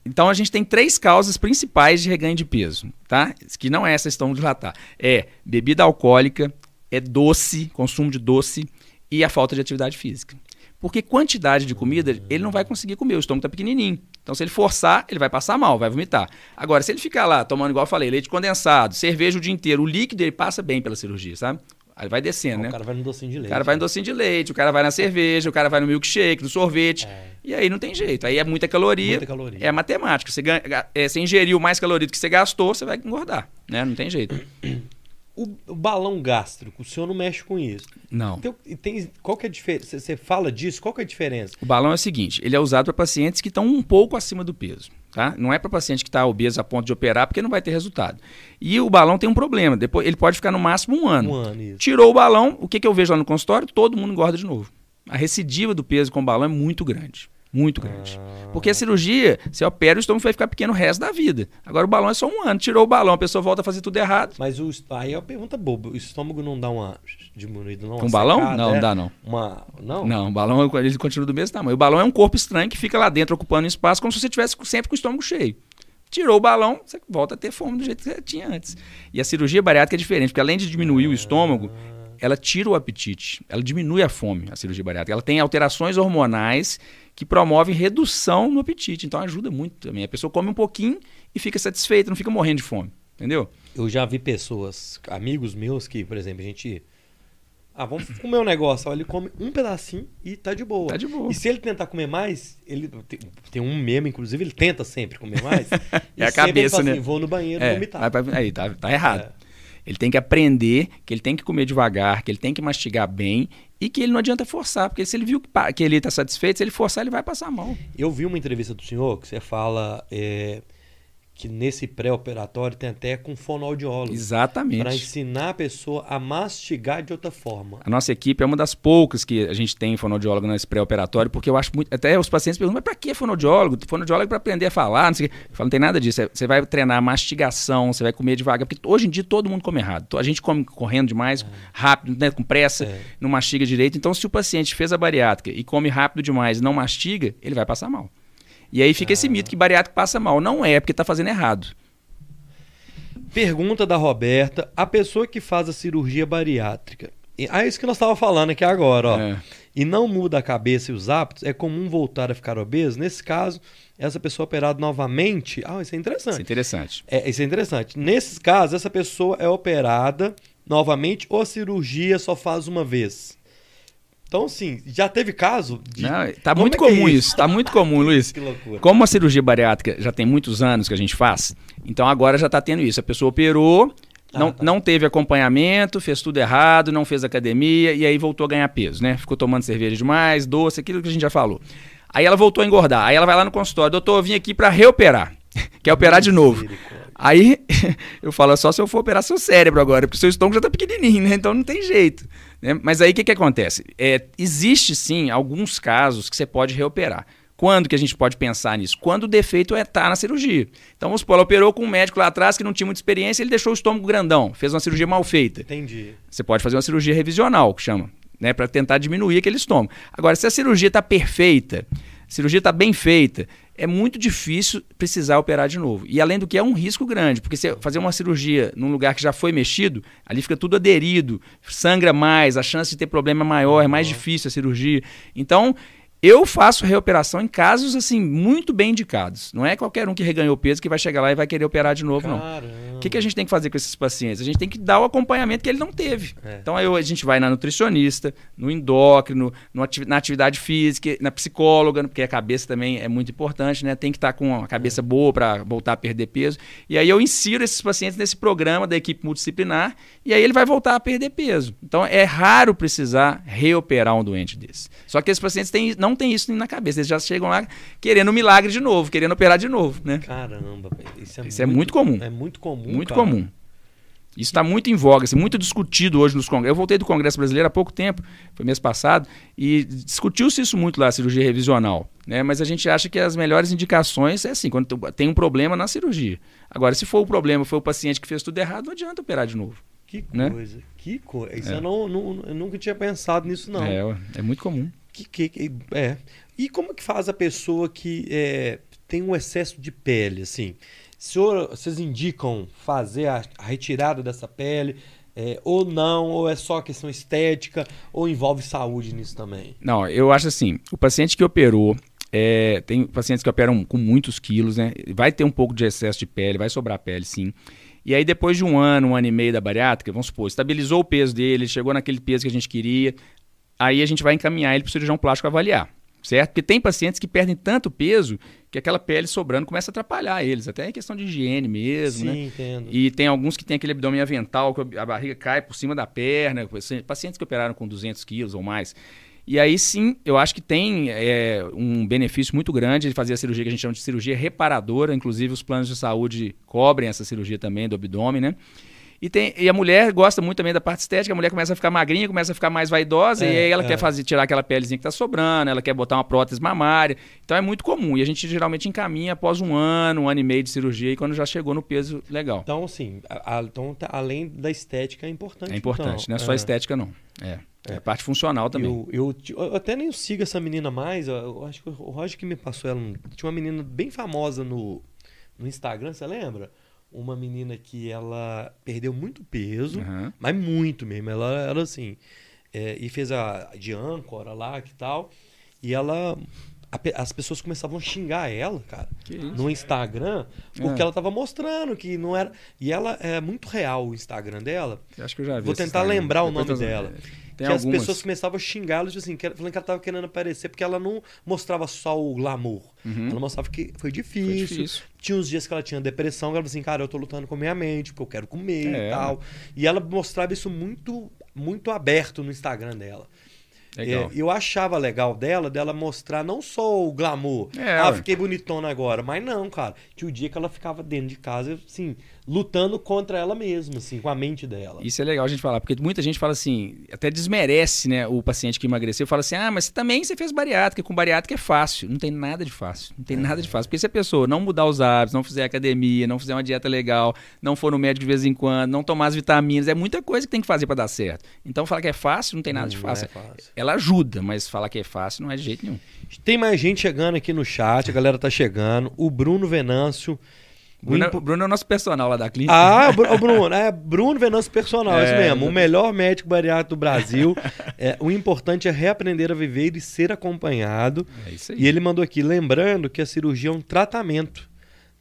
Então a gente tem três causas principais de reganho de peso, tá? Que não é essa estômago dilatar. É bebida alcoólica, é doce, consumo de doce e a falta de atividade física. Porque quantidade de comida, ele não vai conseguir comer, o estômago está pequenininho. Então, se ele forçar, ele vai passar mal, vai vomitar. Agora, se ele ficar lá tomando, igual eu falei, leite condensado, cerveja o dia inteiro, o líquido ele passa bem pela cirurgia, sabe? Aí vai descendo, né? O cara vai no docinho de leite. O cara vai no né? docinho de leite, o cara vai na cerveja, o cara vai no milkshake, no sorvete. É. E aí não tem jeito. Aí é muita caloria. Muita caloria. É matemática. Você, ganha, é, você ingeriu mais caloria do que você gastou, você vai engordar. Né? Não tem jeito. O, o, balão gástrico, o senhor não mexe com isso. Não. Então, tem, qual que é a diferença? Você fala disso, qual que é a diferença? O balão é o seguinte, ele é usado para pacientes que estão um pouco acima do peso. Tá? Não é para paciente que está obeso a ponto de operar, porque não vai ter resultado. E o balão tem um problema, depois ele pode ficar no máximo um ano. Um ano isso. Tirou o balão, o que, que eu vejo lá no consultório? Todo mundo engorda de novo. A recidiva do peso com o balão é muito grande. Muito grande. Porque a cirurgia, você opera, o estômago vai ficar pequeno o resto da vida. Agora o balão é só um ano. Tirou o balão, a pessoa volta a fazer tudo errado. Mas o, aí é uma pergunta boba. O estômago não dá uma diminuída, não? Com um balão? Secada, não, é? dá não. Uma, não? Não, o balão ele continua do mesmo tamanho. O balão é um corpo estranho que fica lá dentro ocupando espaço como se você tivesse sempre com o estômago cheio. Tirou o balão, você volta a ter fome do jeito que você tinha antes. E a cirurgia bariátrica é diferente, porque além de diminuir o estômago, ela tira o apetite, ela diminui a fome, a cirurgia bariátrica. Ela tem alterações hormonais que promovem redução no apetite. Então ajuda muito também. A pessoa come um pouquinho e fica satisfeita, não fica morrendo de fome. Entendeu? Eu já vi pessoas, amigos meus, que, por exemplo, a gente Ah, vamos comer um negócio. Ele come um pedacinho e tá de boa. Tá de boa. E se ele tentar comer mais, ele tem, tem um meme, inclusive, ele tenta sempre comer mais. é a cabeça, né? Assim, vou no banheiro é, vomitar. Aí tá, tá errado. É. Ele tem que aprender que ele tem que comer devagar, que ele tem que mastigar bem e que ele não adianta forçar, porque se ele viu que ele está satisfeito, se ele forçar, ele vai passar mal. Eu vi uma entrevista do senhor que você fala. É que nesse pré-operatório tem até com fonoaudiólogo. Exatamente. Para ensinar a pessoa a mastigar de outra forma. A nossa equipe é uma das poucas que a gente tem fonoaudiólogo nesse pré-operatório, porque eu acho muito. Até os pacientes perguntam, mas para que fonoaudiólogo? Fonoaudiólogo é para aprender a falar, não sei o quê. Eu falo, não tem nada disso. Você vai treinar mastigação, você vai comer devagar, porque hoje em dia todo mundo come errado. A gente come correndo demais, é. rápido, né, com pressa, é. não mastiga direito. Então, se o paciente fez a bariátrica e come rápido demais e não mastiga, ele vai passar mal. E aí fica ah. esse mito que bariátrico passa mal. Não é, porque está fazendo errado. Pergunta da Roberta: a pessoa que faz a cirurgia bariátrica. Ah, é isso que nós estávamos falando aqui agora, ó. É. E não muda a cabeça e os hábitos, é comum voltar a ficar obeso. Nesse caso, essa pessoa operada novamente. Ah, isso é interessante. Isso é interessante. É, isso é interessante. Nesses casos, essa pessoa é operada novamente ou a cirurgia só faz uma vez? Então, assim, já teve caso de. Não, tá muito é, é comum é isso? isso, tá muito comum, Luiz. que loucura. Como a cirurgia bariátrica já tem muitos anos que a gente faz, então agora já tá tendo isso. A pessoa operou, ah, não, tá. não teve acompanhamento, fez tudo errado, não fez academia e aí voltou a ganhar peso, né? Ficou tomando cerveja demais, doce, aquilo que a gente já falou. Aí ela voltou a engordar. Aí ela vai lá no consultório, doutor, eu vim aqui para reoperar. Quer operar de novo. Aí eu falo, só se eu for operar seu cérebro agora, porque seu estômago já tá pequenininho, né? Então não tem jeito. Né? Mas aí o que, que acontece? É, existe sim alguns casos que você pode reoperar. Quando que a gente pode pensar nisso? Quando o defeito é estar na cirurgia. Então, vamos supor, ela operou com um médico lá atrás que não tinha muita experiência, ele deixou o estômago grandão, fez uma cirurgia mal feita. Entendi. Você pode fazer uma cirurgia revisional, que chama, né, para tentar diminuir aquele estômago. Agora, se a cirurgia está perfeita, a cirurgia está bem feita, é muito difícil precisar operar de novo. E além do que é um risco grande, porque se fazer uma cirurgia num lugar que já foi mexido, ali fica tudo aderido, sangra mais, a chance de ter problema é maior, é mais difícil a cirurgia. Então, eu faço reoperação em casos assim muito bem indicados. Não é qualquer um que reganhou peso que vai chegar lá e vai querer operar de novo, Caramba. não. O que, que a gente tem que fazer com esses pacientes? A gente tem que dar o acompanhamento que ele não teve. É. Então aí a gente vai na nutricionista, no endócrino, no na atividade física, na psicóloga, porque a cabeça também é muito importante, né? Tem que estar com a cabeça é. boa para voltar a perder peso. E aí eu insiro esses pacientes nesse programa da equipe multidisciplinar e aí ele vai voltar a perder peso. Então é raro precisar reoperar um doente desse. Só que esses pacientes têm, não têm isso na cabeça, eles já chegam lá querendo um milagre de novo, querendo operar de novo, né? Caramba, isso é, isso muito, é muito comum. É muito comum. Muito comum. Isso está muito em voga, assim, muito discutido hoje nos congressos. Eu voltei do Congresso Brasileiro há pouco tempo, foi mês passado, e discutiu-se isso muito lá, cirurgia revisional. Né? Mas a gente acha que as melhores indicações é assim, quando tem um problema na cirurgia. Agora, se for o problema, foi o paciente que fez tudo errado, não adianta operar de novo. Que né? coisa, que coisa. Isso é. eu, não, não, eu nunca tinha pensado nisso, não. É, é muito comum. Que, que, que, é. E como que faz a pessoa que é, tem um excesso de pele, assim? Senhor, vocês indicam fazer a, retirada dessa pele? É, ou não, ou é só questão estética, ou envolve saúde nisso também? Não, eu acho assim, o paciente que operou, é, tem pacientes que operam com muitos quilos, né? Vai ter um pouco de excesso de pele, vai sobrar pele, sim. E aí, depois de um ano, um ano e meio da bariátrica, vamos supor, estabilizou o peso dele, chegou naquele peso que a gente queria, aí a gente vai encaminhar ele para o cirurgião plástico avaliar certo? Porque tem pacientes que perdem tanto peso que aquela pele sobrando começa a atrapalhar eles, até em questão de higiene mesmo, Sim, né? entendo. E tem alguns que têm aquele abdômen avental, que a barriga cai por cima da perna, pacientes que operaram com 200 quilos ou mais. E aí sim, eu acho que tem é, um benefício muito grande de fazer a cirurgia que a gente chama de cirurgia reparadora, inclusive os planos de saúde cobrem essa cirurgia também do abdômen, né? E, tem, e a mulher gosta muito também da parte estética, a mulher começa a ficar magrinha, começa a ficar mais vaidosa, é, e aí ela é. quer fazer, tirar aquela pelezinha que está sobrando, ela quer botar uma prótese mamária. Então é muito comum. E a gente geralmente encaminha após um ano, um ano e meio de cirurgia, e quando já chegou no peso legal. Então, assim, a, a, então, tá, além da estética, é importante. É importante, então. não é só é. estética, não. É. É, parte funcional também. Eu, eu, eu, até nem sigo essa menina mais. Eu, eu acho que o Roger que me passou ela. Tinha uma menina bem famosa no, no Instagram, você lembra? Uma menina que ela perdeu muito peso, uhum. mas muito mesmo. Ela era assim. É, e fez a de âncora lá que tal. E ela as pessoas começavam a xingar ela, cara, no Instagram, porque é. ela tava mostrando que não era. E ela é muito real o Instagram dela. Eu acho que eu já vi. Vou tentar lembrar o nome dela. Tem que algumas. as pessoas começavam a xingá-la, tipo assim, falando que ela tava querendo aparecer, porque ela não mostrava só o glamour. Uhum. Ela mostrava que foi difícil, foi difícil, Tinha uns dias que ela tinha depressão, ela falava assim, cara, eu tô lutando com a minha mente, porque eu quero comer é. e tal. E ela mostrava isso muito, muito aberto no Instagram dela. É, eu achava legal dela, dela mostrar não só o glamour. É, ah, fiquei bonitona agora. Mas não, cara. Tinha o dia que ela ficava dentro de casa, assim, lutando contra ela mesma, assim, com a mente dela. Isso é legal a gente falar, porque muita gente fala assim, até desmerece, né, o paciente que emagreceu, fala assim, ah, mas também você fez bariátrica, com bariátrica é fácil. Não tem nada de fácil, não tem é. nada de fácil. Porque se a pessoa não mudar os hábitos, não fizer academia, não fizer uma dieta legal, não for no médico de vez em quando, não tomar as vitaminas, é muita coisa que tem que fazer para dar certo. Então falar que é fácil, não tem nada de fácil. É fácil. Ela ajuda, mas falar que é fácil não é de jeito nenhum. Tem mais gente chegando aqui no chat, a galera tá chegando. O Bruno Venâncio Bruno, impo... Bruno é o nosso personal lá da clínica. Ah, o Bruno, é Bruno Venâncio Personal, é, isso mesmo. O melhor médico bariátrico do Brasil. é, o importante é reaprender a viver e ser acompanhado. É isso aí. E ele mandou aqui, lembrando que a cirurgia é um tratamento.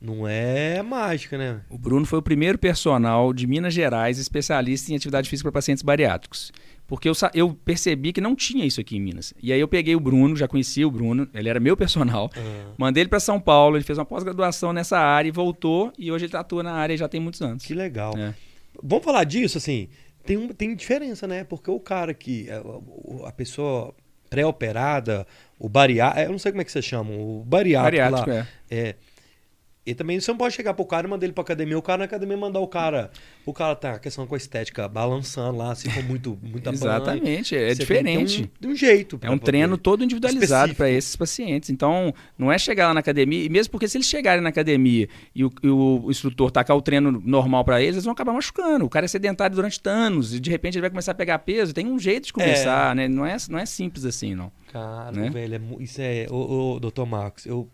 Não é mágica, né? O Bruno foi o primeiro personal de Minas Gerais especialista em atividade física para pacientes bariátricos. Porque eu, eu percebi que não tinha isso aqui em Minas. E aí eu peguei o Bruno, já conhecia o Bruno, ele era meu personal. Uhum. Mandei ele para São Paulo, ele fez uma pós-graduação nessa área e voltou. E hoje ele atua na área já tem muitos anos. Que legal. É. Vamos falar disso, assim. Tem, um, tem diferença, né? Porque o cara que. É, a pessoa pré-operada, o bariátrico. Eu não sei como é que você chama, o bariátrico. Bariátrico, lá, é. é e também você não pode chegar pro cara e mandar ele pra academia, o cara na academia mandar o cara. O cara tá a questão com a estética balançando lá, se for muito, muita Exatamente, é diferente. De um, um, jeito. É um treino todo individualizado para esses pacientes. Então, não é chegar lá na academia, e mesmo porque se eles chegarem na academia e o, e o instrutor tacar o treino normal para eles, eles vão acabar machucando. O cara é sedentário durante anos e de repente ele vai começar a pegar peso. Tem um jeito de começar, é. né? Não é, não é simples assim, não. Cara, né? velho, é, isso é. Ô, ô, doutor Marcos, eu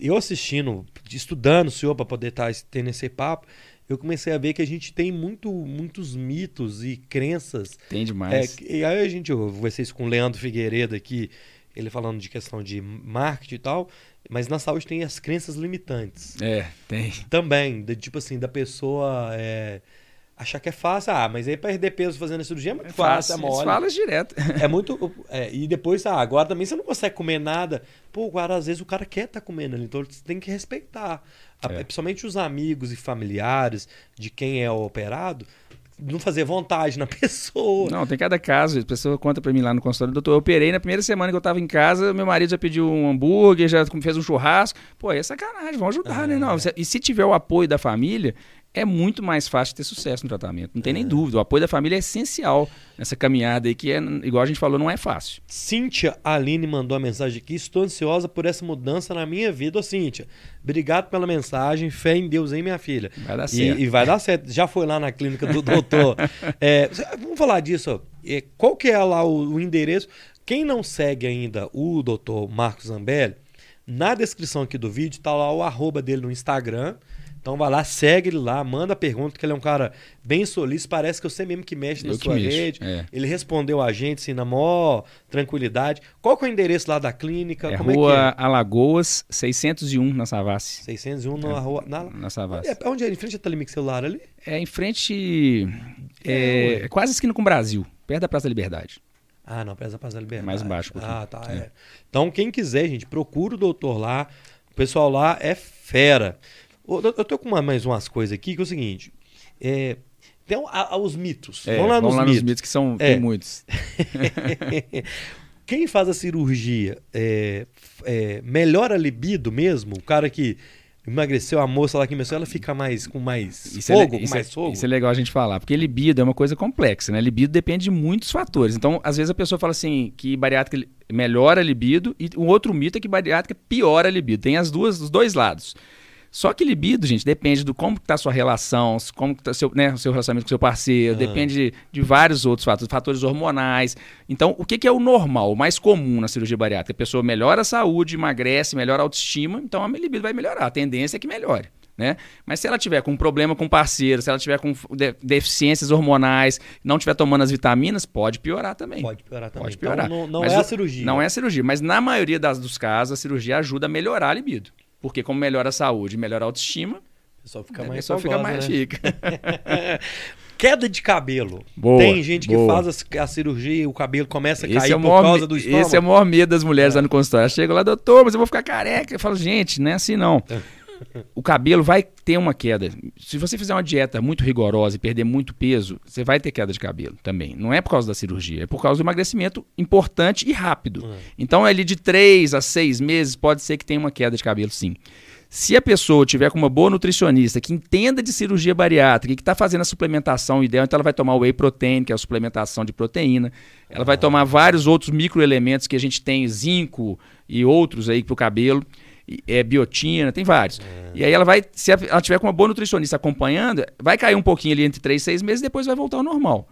eu assistindo, estudando o senhor para poder estar tá tendo esse papo, eu comecei a ver que a gente tem muito, muitos mitos e crenças. Tem demais. É, e aí a gente, eu isso com o Leandro Figueiredo aqui, ele falando de questão de marketing e tal, mas na saúde tem as crenças limitantes. É, tem. Também, de, tipo assim, da pessoa é, achar que é fácil. Ah, mas aí perder peso fazendo a cirurgia é muito é fácil, fácil, é mole. Fala direto. É muito. É, e depois, ah, agora também você não consegue comer nada. Pô, agora às vezes o cara quer estar tá comendo ali, então você tem que respeitar. É. Principalmente os amigos e familiares de quem é operado, não fazer vontade na pessoa. Não, tem cada caso. A pessoa conta para mim lá no consultório, doutor, eu operei na primeira semana que eu tava em casa, meu marido já pediu um hambúrguer, já fez um churrasco. Pô, é sacanagem, vamos ajudar, né? Não, e se tiver o apoio da família, é muito mais fácil ter sucesso no tratamento. Não tem é. nem dúvida. O apoio da família é essencial nessa caminhada aí, que é, igual a gente falou, não é fácil. Cíntia Aline mandou a mensagem aqui. Estou ansiosa por essa mudança na minha vida. Ô, Cíntia, obrigado pela mensagem. Fé em Deus, hein, minha filha? Vai dar certo. E, e vai dar certo. Já foi lá na clínica do doutor. é, vamos falar disso. É, qual que é lá o, o endereço? Quem não segue ainda o doutor Marcos Zambelli, na descrição aqui do vídeo está lá o arroba dele no Instagram. Então vai lá, segue ele lá, manda pergunta, que ele é um cara bem solícito, parece que eu sei mesmo que mexe eu na sua mexo, rede. É. Ele respondeu a gente assim, na maior tranquilidade. Qual que é o endereço lá da clínica? É Como Rua é é? Alagoas, 601 na Savassi. 601 na é, rua... Na, na Savassi. É, onde é? Em frente à Telemix Celular ali? É em frente... É, é quase esquina com o Brasil, perto da Praça da Liberdade. Ah, não, perto da Praça da Liberdade. Mais embaixo. Um ah, tá. É. Então, quem quiser, gente, procura o doutor lá. O pessoal lá é fera. Eu tô com uma, mais umas coisas aqui que é o seguinte. É, tem a, a, os mitos. É, vamos lá, vamos nos, lá mitos. nos mitos, que são é. tem muitos. Quem faz a cirurgia é, é, melhora a libido mesmo? O cara que emagreceu, a moça lá que começou, ela fica mais com mais isso é fogo, é, com mais fogo? Isso é legal a gente falar, porque libido é uma coisa complexa, né? Libido depende de muitos fatores. Então, às vezes a pessoa fala assim que bariátrica melhora a libido e o outro mito é que bariátrica piora a libido. Tem as duas, os dois lados. Só que libido, gente, depende do como está a sua relação, como está seu, né, o seu relacionamento com seu parceiro, depende de, de, vários outros fatores, fatores hormonais. Então, o que, que, é o normal, o mais comum na cirurgia bariátrica? A pessoa melhora a saúde, emagrece, melhora a autoestima, então a libido vai melhorar. A tendência é que melhore. Né? Mas se ela tiver com um problema com parceiro, se ela tiver com deficiências hormonais, não tiver tomando as vitaminas, pode piorar também. Pode piorar também. Pode piorar. Então, não, não é a cirurgia. Não é a cirurgia, mas na maioria das, dos casos, a cirurgia ajuda a melhorar a libido. Porque como melhora a saúde, melhora a autoestima, a pessoa fica mais, pessoa fica mais né? chique. Queda de cabelo. Boa, Tem gente boa. que faz a, a, cirurgia e o cabelo começa a esse cair é por causa do estômago. Esse é o maior medo das mulheres é. lá no consultório. Chega lá, doutor, mas eu vou ficar careca. Eu falo, gente, não é assim não. O cabelo vai ter uma queda. Se você fizer uma dieta muito rigorosa e perder muito peso, você vai ter queda de cabelo também. Não é por causa da cirurgia, é por causa do emagrecimento importante e rápido. Uhum. Então, ali de 3 a 6 meses, pode ser que tenha uma queda de cabelo, sim. Se a pessoa tiver com uma boa nutricionista que entenda de cirurgia bariátrica e que está fazendo a suplementação ideal, então ela vai tomar o whey protein, que é a suplementação de proteína. Ela ah. vai tomar vários outros microelementos que a gente tem, zinco e outros aí para o cabelo é biotina, tem vários. É. E aí ela vai, se ela tiver com uma boa nutricionista acompanhando, vai cair um pouquinho ali entre 3 e 6 meses depois vai voltar ao normal.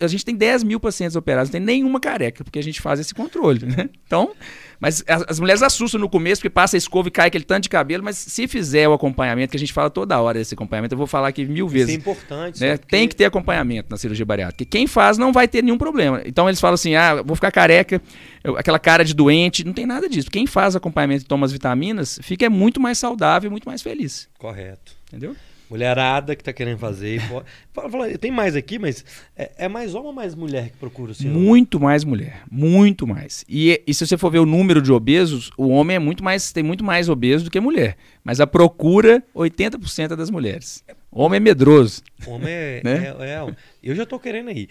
A gente tem 10 mil pacientes operados, não tem nenhuma careca, porque a gente faz esse controle, né? Então, mas as, as, mulheres assustam no começo, porque passa a escova e cai aquele tanto de cabelo, mas se fizer o acompanhamento, que a gente fala toda hora desse acompanhamento, eu vou falar aqui mil vezes. Isso é importante. Né? Porque... Tem que ter acompanhamento na cirurgia bariátrica. Quem faz não vai ter nenhum problema. Então eles falam assim: ah, vou ficar careca, eu, aquela cara de doente. Não tem nada disso. Quem faz acompanhamento e toma as vitaminas fica muito mais saudável e muito mais feliz. Correto. Entendeu? Mulherada que tá querendo fazer. fala, fala, tem mais aqui, mas é, é, mais homem ou mais mulher que procura o senhor? Muito mais mulher. Muito mais. E, e, se você for ver o número de obesos, o homem é muito mais, tem muito mais obeso do que mulher. Mas a procura, 80% é das mulheres. Homem é medroso. Homem é, né? é, é, Eu já tô querendo ir.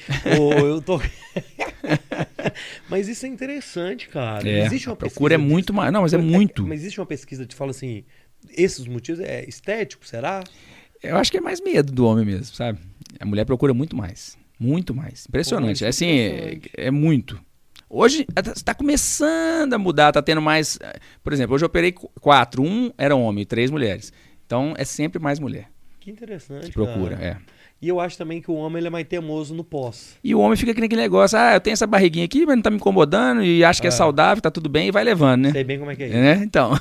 eu tô... mas isso é interessante, cara. É, existe uma a procura é muito mais. Não, mas é, é muito. Mas existe uma pesquisa que fala assim. Esses motivos é estético, será? Eu acho que é mais medo do homem mesmo, sabe? A mulher procura muito mais. Muito mais. Impressionante. Pô, é assim, é, é, muito. Hoje está começando a mudar, está tendo mais. Por exemplo, hoje eu operei quatro. Um era homem, três mulheres. Então é sempre mais mulher. Que interessante. Que procura, cara. é. E eu acho também que o homem ele é mais teimoso no pós. E o homem fica aqui naquele negócio, ah, eu tenho essa barriguinha aqui, mas não tá me incomodando e acho que é, é saudável, tá tudo bem e vai levando, né? Sei bem como é que é isso. É, então.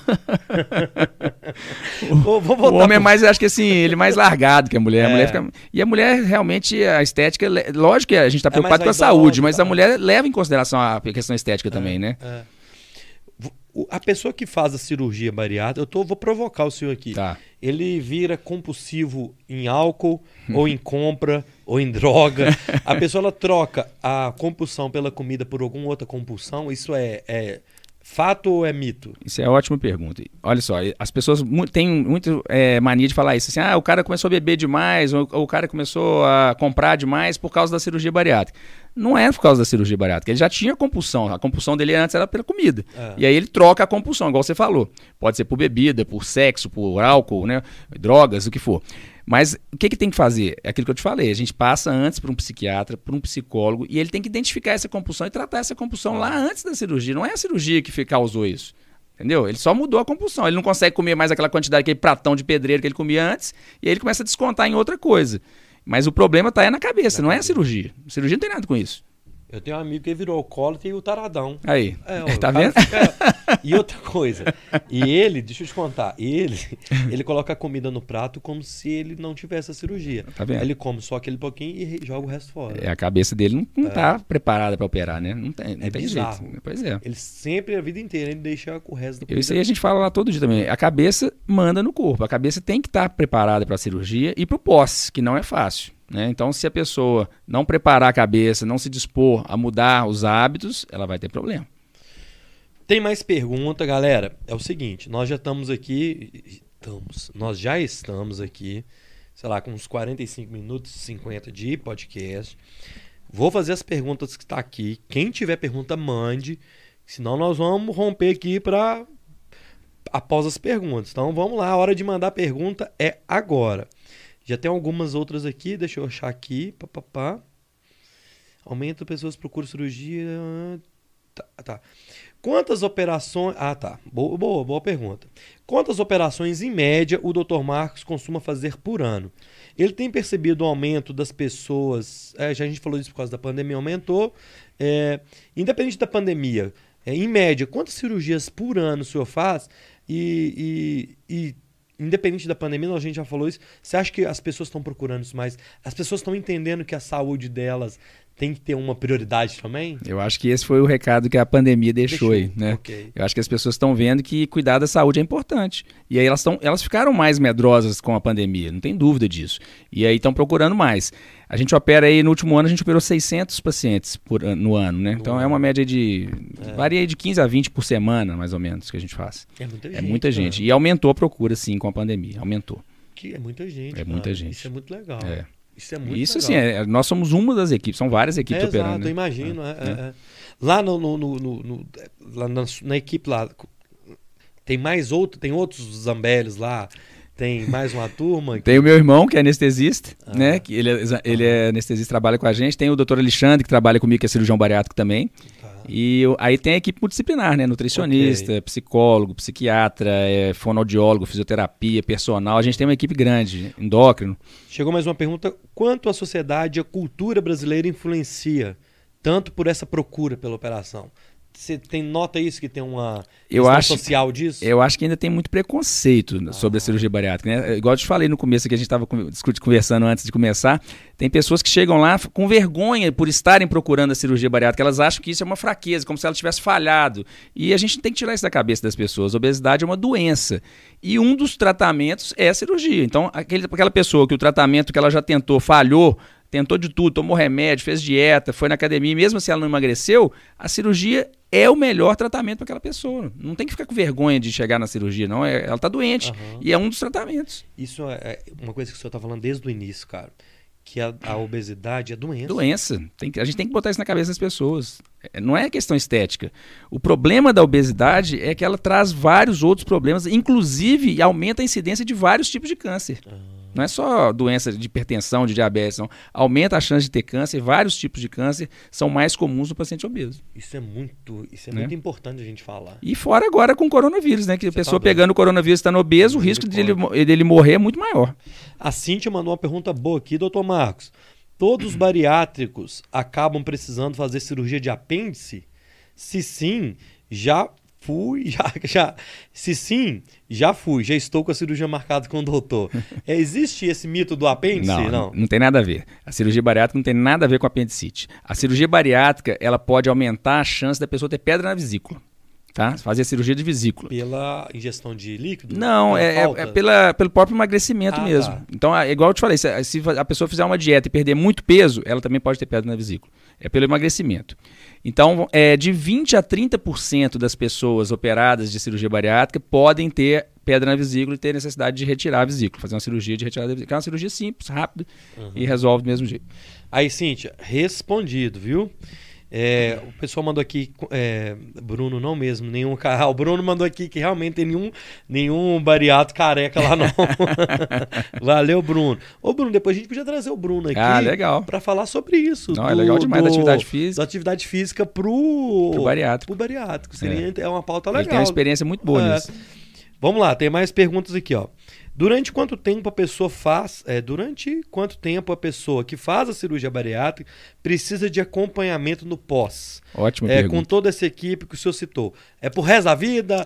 o, o homem é mais, acho que assim, ele é mais largado que a mulher. É. A mulher fica... E a mulher, realmente, a estética, lógico que a gente tá é preocupado com a saúde, mas a tá. mulher leva em consideração a questão estética também, né? É a pessoa que faz a cirurgia bariátrica, eu tô, vou provocar o senhor aqui. Tá. Ele vira compulsivo em álcool, ou em compra, ou em droga. A pessoa ela troca a compulsão pela comida por alguma outra compulsão. Isso é, é Fato ou é mito? Isso é ótima pergunta. Olha só, as pessoas têm muito é, mania de falar isso. Assim, ah, o cara começou a beber demais, ou, ou, o cara começou a comprar demais por causa da cirurgia bariátrica. Não é por causa da cirurgia bariátrica. Ele já tinha compulsão. A compulsão dele antes era pela comida. É. E aí ele troca a compulsão, igual você falou. Pode ser por bebida, por sexo, por álcool, né? drogas, o que for. Mas o que, que tem que fazer? É aquilo que eu te falei. A gente passa antes para um psiquiatra, para um psicólogo, e ele tem que identificar essa compulsão e tratar essa compulsão lá antes da cirurgia. Não é a cirurgia que causou isso. Entendeu? Ele só mudou a compulsão. Ele não consegue comer mais aquela quantidade, aquele pratão de pedreiro que ele comia antes, e aí ele começa a descontar em outra coisa. Mas o problema está é na cabeça, não é a cirurgia. A cirurgia não tem nada com isso. Eu tenho um amigo que virou alcoólatra e o taradão. Aí. É, ó, tá vendo? Fica... E outra coisa. E ele, deixa eu te contar, ele, ele coloca a comida no prato como se ele não tivesse a cirurgia. Tá vendo? Aí ele come só aquele pouquinho e joga o resto fora. É, a cabeça dele não, não é. tá preparada para operar, né? Não tem, não é tem bizarro. jeito. Pois é. Ele sempre, a vida inteira, ele deixa o resto do Isso aí a gente fala lá todo dia também. A cabeça manda no corpo. A cabeça tem que estar tá preparada para a cirurgia e para o pós, que não é fácil. Né? Então, se a pessoa não preparar a cabeça, não se dispor a mudar os hábitos, ela vai ter problema. Tem mais pergunta, galera. É o seguinte, nós já estamos aqui, estamos, nós já estamos aqui, sei lá, com uns 45 minutos, 50 de podcast. Vou fazer as perguntas que está aqui. Quem tiver pergunta, mande. Senão nós vamos romper aqui para após as perguntas. Então vamos lá, a hora de mandar pergunta é agora. Já tem algumas outras aqui, deixa eu achar aqui. Pá, pá, pá. Aumento pessoas procuram cirurgia. Tá, tá. Quantas operações. Ah, tá. Boa, boa, boa pergunta. Quantas operações, em média, o Dr. Marcos costuma fazer por ano? Ele tem percebido o aumento das pessoas. É, já a gente falou isso por causa da pandemia, aumentou. É, independente da pandemia, é, em média, quantas cirurgias por ano o senhor faz? E, e, e independente da pandemia, a gente já falou isso. Você acha que as pessoas estão procurando isso mais? As pessoas estão entendendo que a saúde delas tem que ter uma prioridade também? Eu acho que esse foi o recado que a pandemia deixou, deixou. aí, né? Okay. Eu acho que as pessoas estão vendo que cuidar da saúde é importante. E aí elas, tão, elas ficaram mais medrosas com a pandemia, não tem dúvida disso. E aí estão procurando mais. A gente opera aí, no último ano, a gente operou 600 pacientes por, no ano, né? Então é uma média de. É. varia de 15 a 20 por semana, mais ou menos, que a gente faz. É muita é gente. É muita gente. E aumentou a procura, sim, com a pandemia. Aumentou. Que é muita gente. É muita gente. Isso é muito legal. É. Isso é muito Isso legal. assim, é, nós somos uma das equipes, são várias equipes é, operando. Exato, né? eu imagino. É, é, é. Lá, no, no, no, no lá na, na, equipe lá, tem mais outro, tem outros Zambellis lá, tem mais uma turma. Que... Tem o meu irmão, que é anestesista, ah. né? Que ele, é, ele é anestesista, trabalha com a gente. Tem o doutor Alexandre, que trabalha comigo, que é cirurgião bariátrico também. E aí tem a equipe multidisciplinar, né? Nutricionista, okay. psicólogo, psiquiatra, é, fonoaudiólogo, fisioterapia, personal. A gente tem uma equipe grande, endócrino. Chegou mais uma pergunta. Quanto a sociedade e a cultura brasileira influencia tanto por essa procura pela operação? Você tem nota isso que tem uma eu acho, social disso? Eu acho que ainda tem muito preconceito ah. sobre a cirurgia bariátrica. Né? Igual eu te falei no começo que a gente estava conversando antes de começar, tem pessoas que chegam lá com vergonha por estarem procurando a cirurgia bariátrica. Elas acham que isso é uma fraqueza, como se ela tivesse falhado. E a gente tem que tirar isso da cabeça das pessoas. A obesidade é uma doença. E um dos tratamentos é a cirurgia. Então, aquele, aquela pessoa que o tratamento que ela já tentou falhou, tentou de tudo, tomou remédio, fez dieta, foi na academia, mesmo se ela não emagreceu, a cirurgia é o melhor tratamento para aquela pessoa. Não tem que ficar com vergonha de chegar na cirurgia, não. É, ela está doente. Uhum. E é um dos tratamentos. Isso é, é uma coisa que o senhor está falando desde o início, cara. Que a, a obesidade é doença. Doença. Tem a gente tem que botar isso na cabeça das pessoas. É, não é questão estética. O problema da obesidade é que ela traz vários outros problemas, inclusive aumenta a incidência de vários tipos de câncer. Uhum. Não é só doença de hipertensão, de diabetes, não. Aumenta a chance de ter câncer, vários tipos de câncer são mais comuns no paciente obeso. Isso é muito, isso é né? muito importante a gente falar. E fora agora com o coronavírus, né? Que Você a pessoa tá pegando o coronavírus estando obeso, o risco dele, dele morrer é muito maior. A Cintia mandou uma pergunta boa aqui, doutor Marcos. Todos os bariátricos acabam precisando fazer cirurgia de apêndice? Se sim, já fui, já, já. Se sim, já fui, já estou com a cirurgia marcada com o doutor. É, existe esse mito do apêndice? Não, não, não tem nada a ver. A cirurgia bariátrica não tem nada a ver com apendicite. A cirurgia bariátrica, ela pode aumentar a chance da pessoa ter pedra na vesícula. Tá? Fazer a cirurgia de vesícula. Pela ingestão de líquido? Não, é, é, é, pela, pelo próprio emagrecimento ah, mesmo. Tá. Então, é, igual eu te falei, se, se a pessoa fizer uma dieta e perder muito peso, ela também pode ter pedra na vesícula. É pelo emagrecimento. Então, é, de 20% a 30% das pessoas operadas de cirurgia bariátrica podem ter pedra na vesícula e ter necessidade de retirar a vesícula, fazer uma cirurgia de retirada da vesícula. É uma cirurgia simples, rápida uhum. e resolve do mesmo jeito. Aí, Cíntia, respondido, viu? É, o pessoal mandou aqui, é, Bruno não mesmo, nenhum ah, O Bruno mandou aqui que realmente tem nenhum, nenhum bariato careca lá não. Valeu, Bruno. Ô, Bruno, depois a gente podia trazer o Bruno aqui ah, legal. para falar sobre isso. Não, do, é legal demais do, da atividade física. Da atividade física pro, pro bariátrico. Pro bariátrico. Seria, é. é uma pauta legal. Ele tem uma experiência muito boa é. nisso. Vamos lá, tem mais perguntas aqui, ó. Durante quanto tempo a pessoa faz, é, durante quanto tempo a pessoa que faz a cirurgia bariátrica precisa de acompanhamento no pós? Ótimo. É, com toda essa equipe que o senhor citou. É por resto da vida?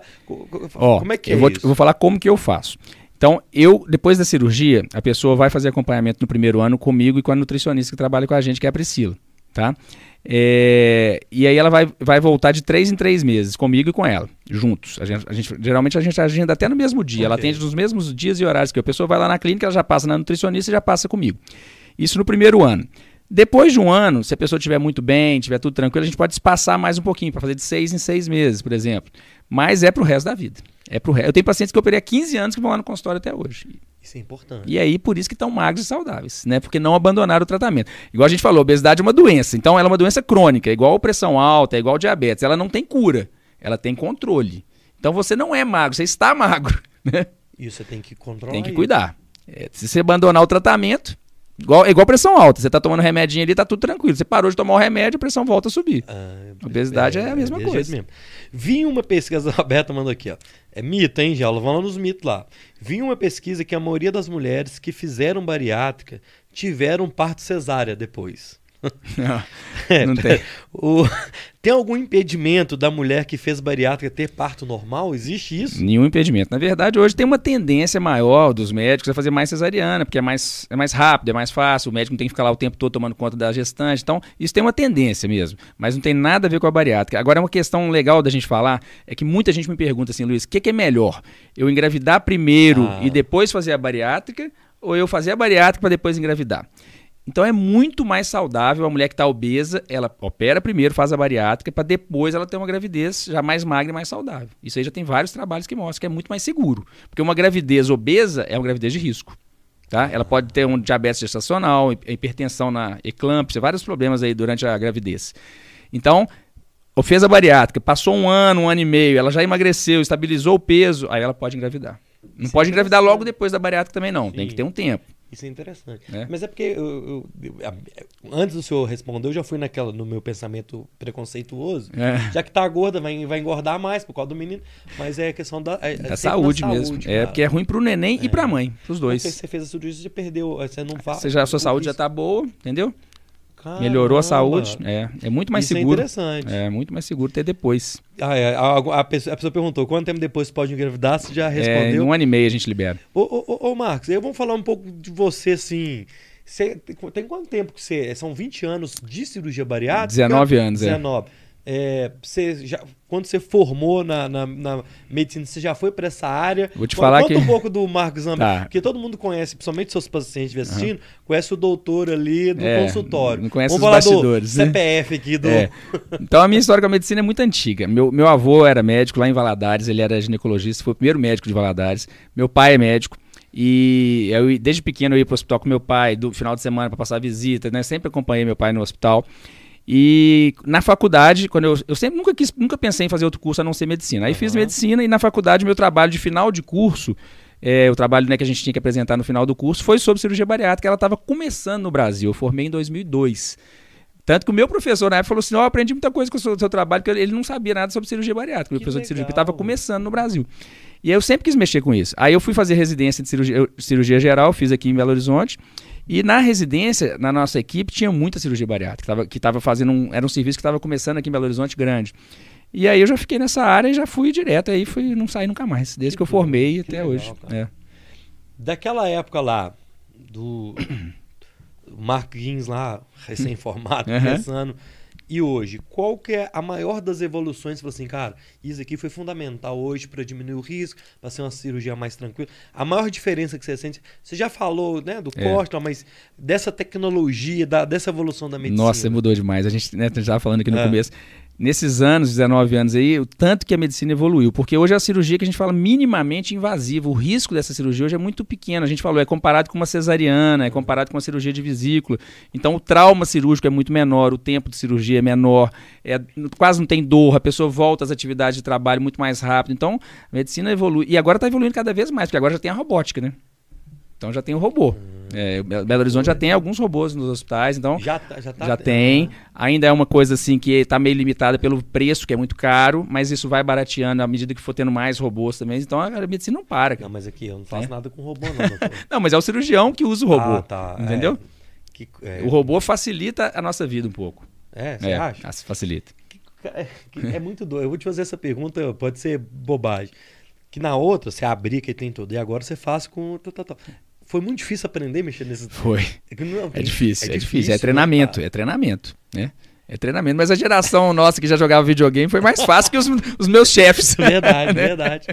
Ó, como é que é eu vou, eu vou falar como que eu faço. Então, eu, depois da cirurgia, a pessoa vai fazer acompanhamento no primeiro ano comigo e com a nutricionista que trabalha com a gente, que é a Priscila, tá? É, e aí ela vai, vai voltar de três em três meses, comigo e com ela, juntos. A gente, a gente geralmente a gente agenda até no mesmo dia. Okay. Ela atende nos mesmos dias e horários que a pessoa vai lá na clínica, ela já passa na nutricionista e já passa comigo. Isso no primeiro ano. Depois de um ano, se a pessoa estiver muito bem, estiver tudo tranquilo, a gente pode espaçar mais um pouquinho, para fazer de seis em seis meses, por exemplo. Mas é para o resto da vida. É pro resto. Eu tenho pacientes que eu operei há 15 anos que vão lá no consultório até hoje. Isso é importante. E aí, por isso que estão magros e saudáveis, né? Porque não abandonaram o tratamento. Igual a gente falou, obesidade é uma doença. Então, ela é uma doença crônica, é igual pressão alta, é igual diabetes. Ela não tem cura, ela tem controle. Então, você não é magro, você está magro, né? E você tem que controlar Tem que cuidar. É, se você abandonar o tratamento, Igual, é igual pressão alta. Você tá tomando remedinho ali, tá tudo tranquilo. Você parou de tomar o remédio, a pressão volta a subir. Ah, obesidade é, é, a mesma é coisa. Mesmo. Vi uma pesquisa, a Roberta mandou aqui, ó. É mito, hein, Jaula? Vamos nos mitos lá. Vi uma pesquisa que a maioria das mulheres que fizeram bariátrica tiveram parto cesárea depois. Não, é, não tem. O, tem algum impedimento da mulher que fez bariátrica ter parto normal? Existe isso? Nenhum impedimento. Na verdade, hoje tem uma tendência maior dos médicos a fazer mais cesariana, porque é mais, é mais rápido, é mais fácil, o médico não tem que ficar lá o tempo todo tomando conta da gestante. Então, isso tem uma tendência mesmo, mas não tem nada a ver com a bariátrica. Agora, uma questão legal da gente falar é que muita gente me pergunta assim, Luiz, o que, que, é melhor? Eu engravidar primeiro ah. e depois fazer a bariátrica ou eu fazer a bariátrica para depois engravidar? Então é muito mais saudável a mulher que está obesa, ela opera primeiro, faz a bariátrica, para depois ela ter uma gravidez já mais magra e mais saudável. Isso aí já tem vários trabalhos que mostram que é muito mais seguro. Porque uma gravidez obesa é uma gravidez de risco. Tá? Ela pode ter um diabetes gestacional, hipertensão na eclâmpsia, vários problemas aí durante a gravidez. Então, fez a bariátrica, passou um ano, um ano e meio, ela já emagreceu, estabilizou o peso, aí ela pode engravidar. Não Sim, pode engravidar logo depois da bariátrica também, não. Sim. Tem que ter um tempo. Isso é interessante. É. Mas é porque eu, eu, eu, antes do senhor responder, eu já fui naquela, no meu pensamento preconceituoso. É. Já que tá gorda, vai, vai engordar mais por causa do menino. Mas é questão da. É, é saúde, saúde mesmo. Cara. É porque é ruim pro neném e pra mãe, pros dois. Porque você fez a cirurgia, você perdeu. Você não faz. Você já, a sua saúde já tá boa, entendeu? Caramba. Melhorou a saúde. É, é muito mais Isso é seguro. É interessante. É muito mais seguro ter depois. Ah, é. a, a, pessoa, a, pessoa, perguntou quanto tempo depois você pode engravidar, você já é, respondeu. É, em um ano e meio a gente libera. Ô, ô, ô, Marcos, eu vou falar um pouco de você, assim. Você, tem quanto tempo que você. São 20 anos de cirurgia bariátrica? 19 anos, 19. é. 19. É, você já, quando você formou na, na, na, medicina, você já foi para essa área? Vou te falar Conta que... um pouco do Marcos Zambi, tá. porque todo mundo conhece, principalmente seus pacientes assistindo, uhum. conhece o doutor ali do é, consultório. Não conhece Vamos os bastidores. Né? CPF aqui do... É. Então a minha história com a medicina é muito antiga. Meu, meu avô era médico lá em Valadares, ele era ginecologista, foi o primeiro médico de Valadares. Meu pai é médico. E eu, desde pequeno eu ia para o hospital com meu pai, do final de semana para passar visita, né? Sempre acompanhei meu pai no hospital. E na faculdade, quando eu, eu sempre nunca quis, nunca pensei em fazer outro curso a não ser medicina. Aí uhum. fiz medicina e na faculdade meu trabalho de final de curso, é, o trabalho né, que a gente tinha que apresentar no final do curso foi sobre cirurgia bariátrica. Ela estava começando no Brasil. Eu formei em 2002. Tanto que o meu professor na época falou assim: oh, eu aprendi muita coisa com o seu, seu trabalho, porque ele não sabia nada sobre cirurgia bariátrica. O professor legal. de cirurgia estava começando no Brasil. E aí eu sempre quis mexer com isso. Aí eu fui fazer residência de cirurgia, cirurgia geral, fiz aqui em Belo Horizonte. E na residência, na nossa equipe, tinha muita cirurgia bariátrica, que estava fazendo um. Era um serviço que estava começando aqui em Belo Horizonte grande. E aí eu já fiquei nessa área e já fui direto, aí fui, não saí nunca mais, desde que, que eu formei até legal, hoje. É. Daquela época lá, do Marquinhos lá, recém-formado, uhum. começando e hoje, qual que é a maior das evoluções? Você assim, cara, isso aqui foi fundamental hoje para diminuir o risco, para ser uma cirurgia mais tranquila. A maior diferença que você sente, você já falou, né, do é. corte, mas dessa tecnologia, da, dessa evolução da medicina. Nossa, mudou demais. A gente né, já falando aqui no é. começo nesses anos, 19 anos aí, o tanto que a medicina evoluiu. Porque hoje é a cirurgia que a gente fala minimamente invasiva. O risco dessa cirurgia hoje é muito pequeno. A gente falou, é comparado com uma cesariana, é comparado com uma cirurgia de vesícula. Então o trauma cirúrgico é muito menor, o tempo de cirurgia é menor, é, quase não tem dor, a pessoa volta às atividades de trabalho muito mais rápido. Então a medicina evolui. E agora está evoluindo cada vez mais, porque agora já tem a robótica, né? Então já tem o robô. Hum. É, Belo Horizonte já tem alguns robôs nos hospitais, então já, tá, já, tá, já tem. Ainda é uma coisa assim que está meio limitada pelo preço, que é muito caro, mas isso vai barateando à medida que for tendo mais robôs também. Então a medicina não para. Cara. Não, mas aqui eu não faço é. nada com robô, não. não, mas é o cirurgião que usa o robô. Ah, tá. Entendeu? É. Que, é. o robô facilita a nossa vida um pouco. É, você acha? Facilita. É, é muito doido. Eu vou te fazer essa pergunta, pode ser bobagem. Que na outra, você abrir que tem tudo, e agora você faz com. Foi muito difícil aprender a mexer nesses. Foi. É, não, é, difícil, é, é difícil, É treinamento, é treinamento, né? É treinamento. Mas a geração nossa que já jogava videogame foi mais fácil que os, os meus chefes. Verdade, né? verdade.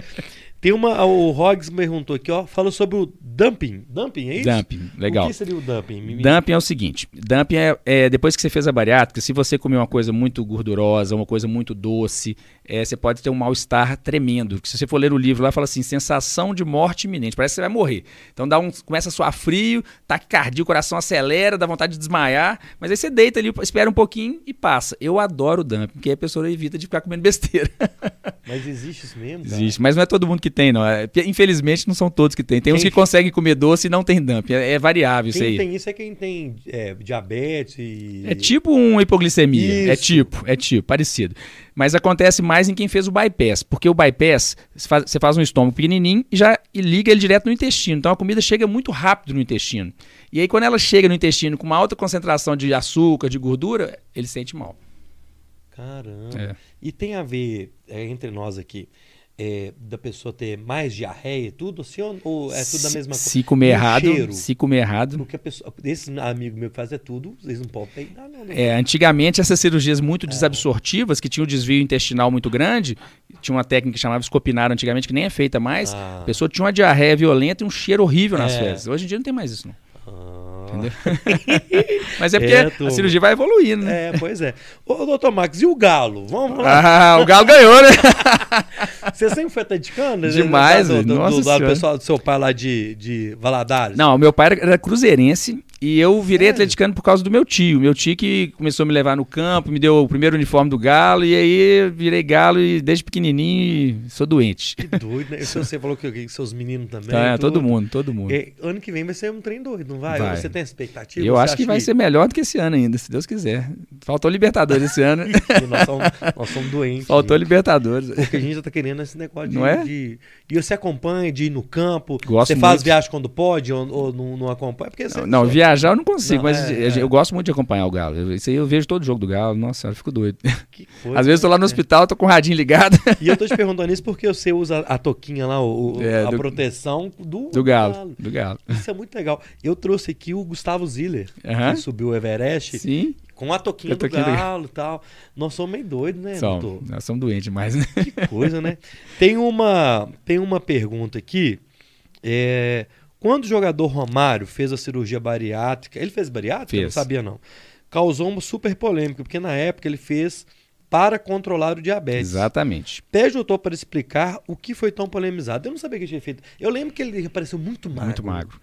Tem uma. O Roggs perguntou aqui, ó. Falou sobre o dumping. Dumping, é isso? Dumping, legal. O que seria o dumping? Dumping é o seguinte: dumping é, é, depois que você fez a bariátrica, se você comer uma coisa muito gordurosa, uma coisa muito doce, é, você pode ter um mal-estar tremendo. Se você for ler o livro lá, fala assim: sensação de morte iminente. Parece que você vai morrer. Então dá um, começa a suar frio, taquicardia, o coração acelera, dá vontade de desmaiar. Mas aí você deita ali, espera um pouquinho e passa. Eu adoro o dumping, porque a pessoa evita de ficar comendo besteira. Mas existe isso mesmo? Cara? Existe, mas não é todo mundo que tem, não. É, infelizmente, não são todos que tem. Tem quem uns que conseguem comer doce e não tem dump. É, é variável quem isso aí. Quem tem isso é quem tem é, diabetes e... É tipo uma hipoglicemia. É isso. É tipo, é tipo, parecido. Mas acontece mais em quem fez o bypass. Porque o bypass, você faz, você faz um estômago pequenininho e já liga ele direto no intestino. Então a comida chega muito rápido no intestino. E aí quando ela chega no intestino com uma alta concentração de açúcar, de gordura, ele sente mal. Caramba. É. E tem a ver, é, entre nós aqui, é, da pessoa ter mais diarreia e tudo, assim, ou é tudo da mesma coisa? Se comer errado, cheiro, se comer errado. Porque a pessoa, esse amigo meu que faz é tudo, eles não podem peidar, não. Né? É, antigamente essas cirurgias muito é. desabsortivas, que tinham um desvio intestinal muito grande, tinha uma técnica que chamava escopinar antigamente, que nem é feita mais, ah. a pessoa tinha uma diarreia violenta e um cheiro horrível nas é. fezes. Hoje em dia não tem mais isso, não. Ah. Entendeu? Mas é porque é, a cirurgia vai evoluindo, né? É, pois é. Ô, doutor Max, e o Galo? Vamos lá. Ah, o Galo ganhou, né? Você sempre foi atleticano? Demais, né? do, do, do, do, do pessoal do seu pai lá de, de Valadares? Não, meu pai era cruzeirense e eu virei Sério? atleticano por causa do meu tio. Meu tio que começou a me levar no campo, me deu o primeiro uniforme do Galo, e aí virei Galo e desde pequenininho sou doente. Que doido, né? Você falou que, que seus meninos também. Tá, todo mundo, todo mundo. E, ano que vem vai ser um trem doido, não vai? vai. Você tem expectativa? Eu acho que vai que... ser melhor do que esse ano ainda, se Deus quiser. Faltou Libertadores esse ano. nós, somos, nós somos doentes. Faltou gente. Libertadores. Porque a gente já tá querendo esse negócio de, não é? de... E você acompanha de ir no campo? Gosto você muito. faz viagem quando pode ou, ou não, não, acompanha? Porque não, não viajar eu não consigo, não, mas é, é. eu gosto muito de acompanhar o Galo. Isso aí eu vejo todo jogo do Galo. Nossa, eu fico doido. Coisa, Às vezes eu tô lá no né? hospital, tô com o radinho ligado. E eu tô te perguntando isso porque você usa a toquinha lá, o, é, a do, proteção do, do galo, galo, Do Galo. Isso é muito legal. Eu trouxe aqui o Gustavo Ziller, que subiu o Everest. Sim. Com a toquinha, a toquinha do galo e tal. Nós somos meio doidos, né, Som, doutor? Nós somos doentes demais, né? Que coisa, né? Tem uma, tem uma pergunta aqui. É, quando o jogador Romário fez a cirurgia bariátrica, ele fez bariátrica? Fez. Não sabia não. Causou uma super polêmica, porque na época ele fez para controlar o diabetes. Exatamente. Pede o doutor para explicar o que foi tão polemizado. Eu não sabia que ele tinha feito. Eu lembro que ele apareceu muito magro. Muito magro.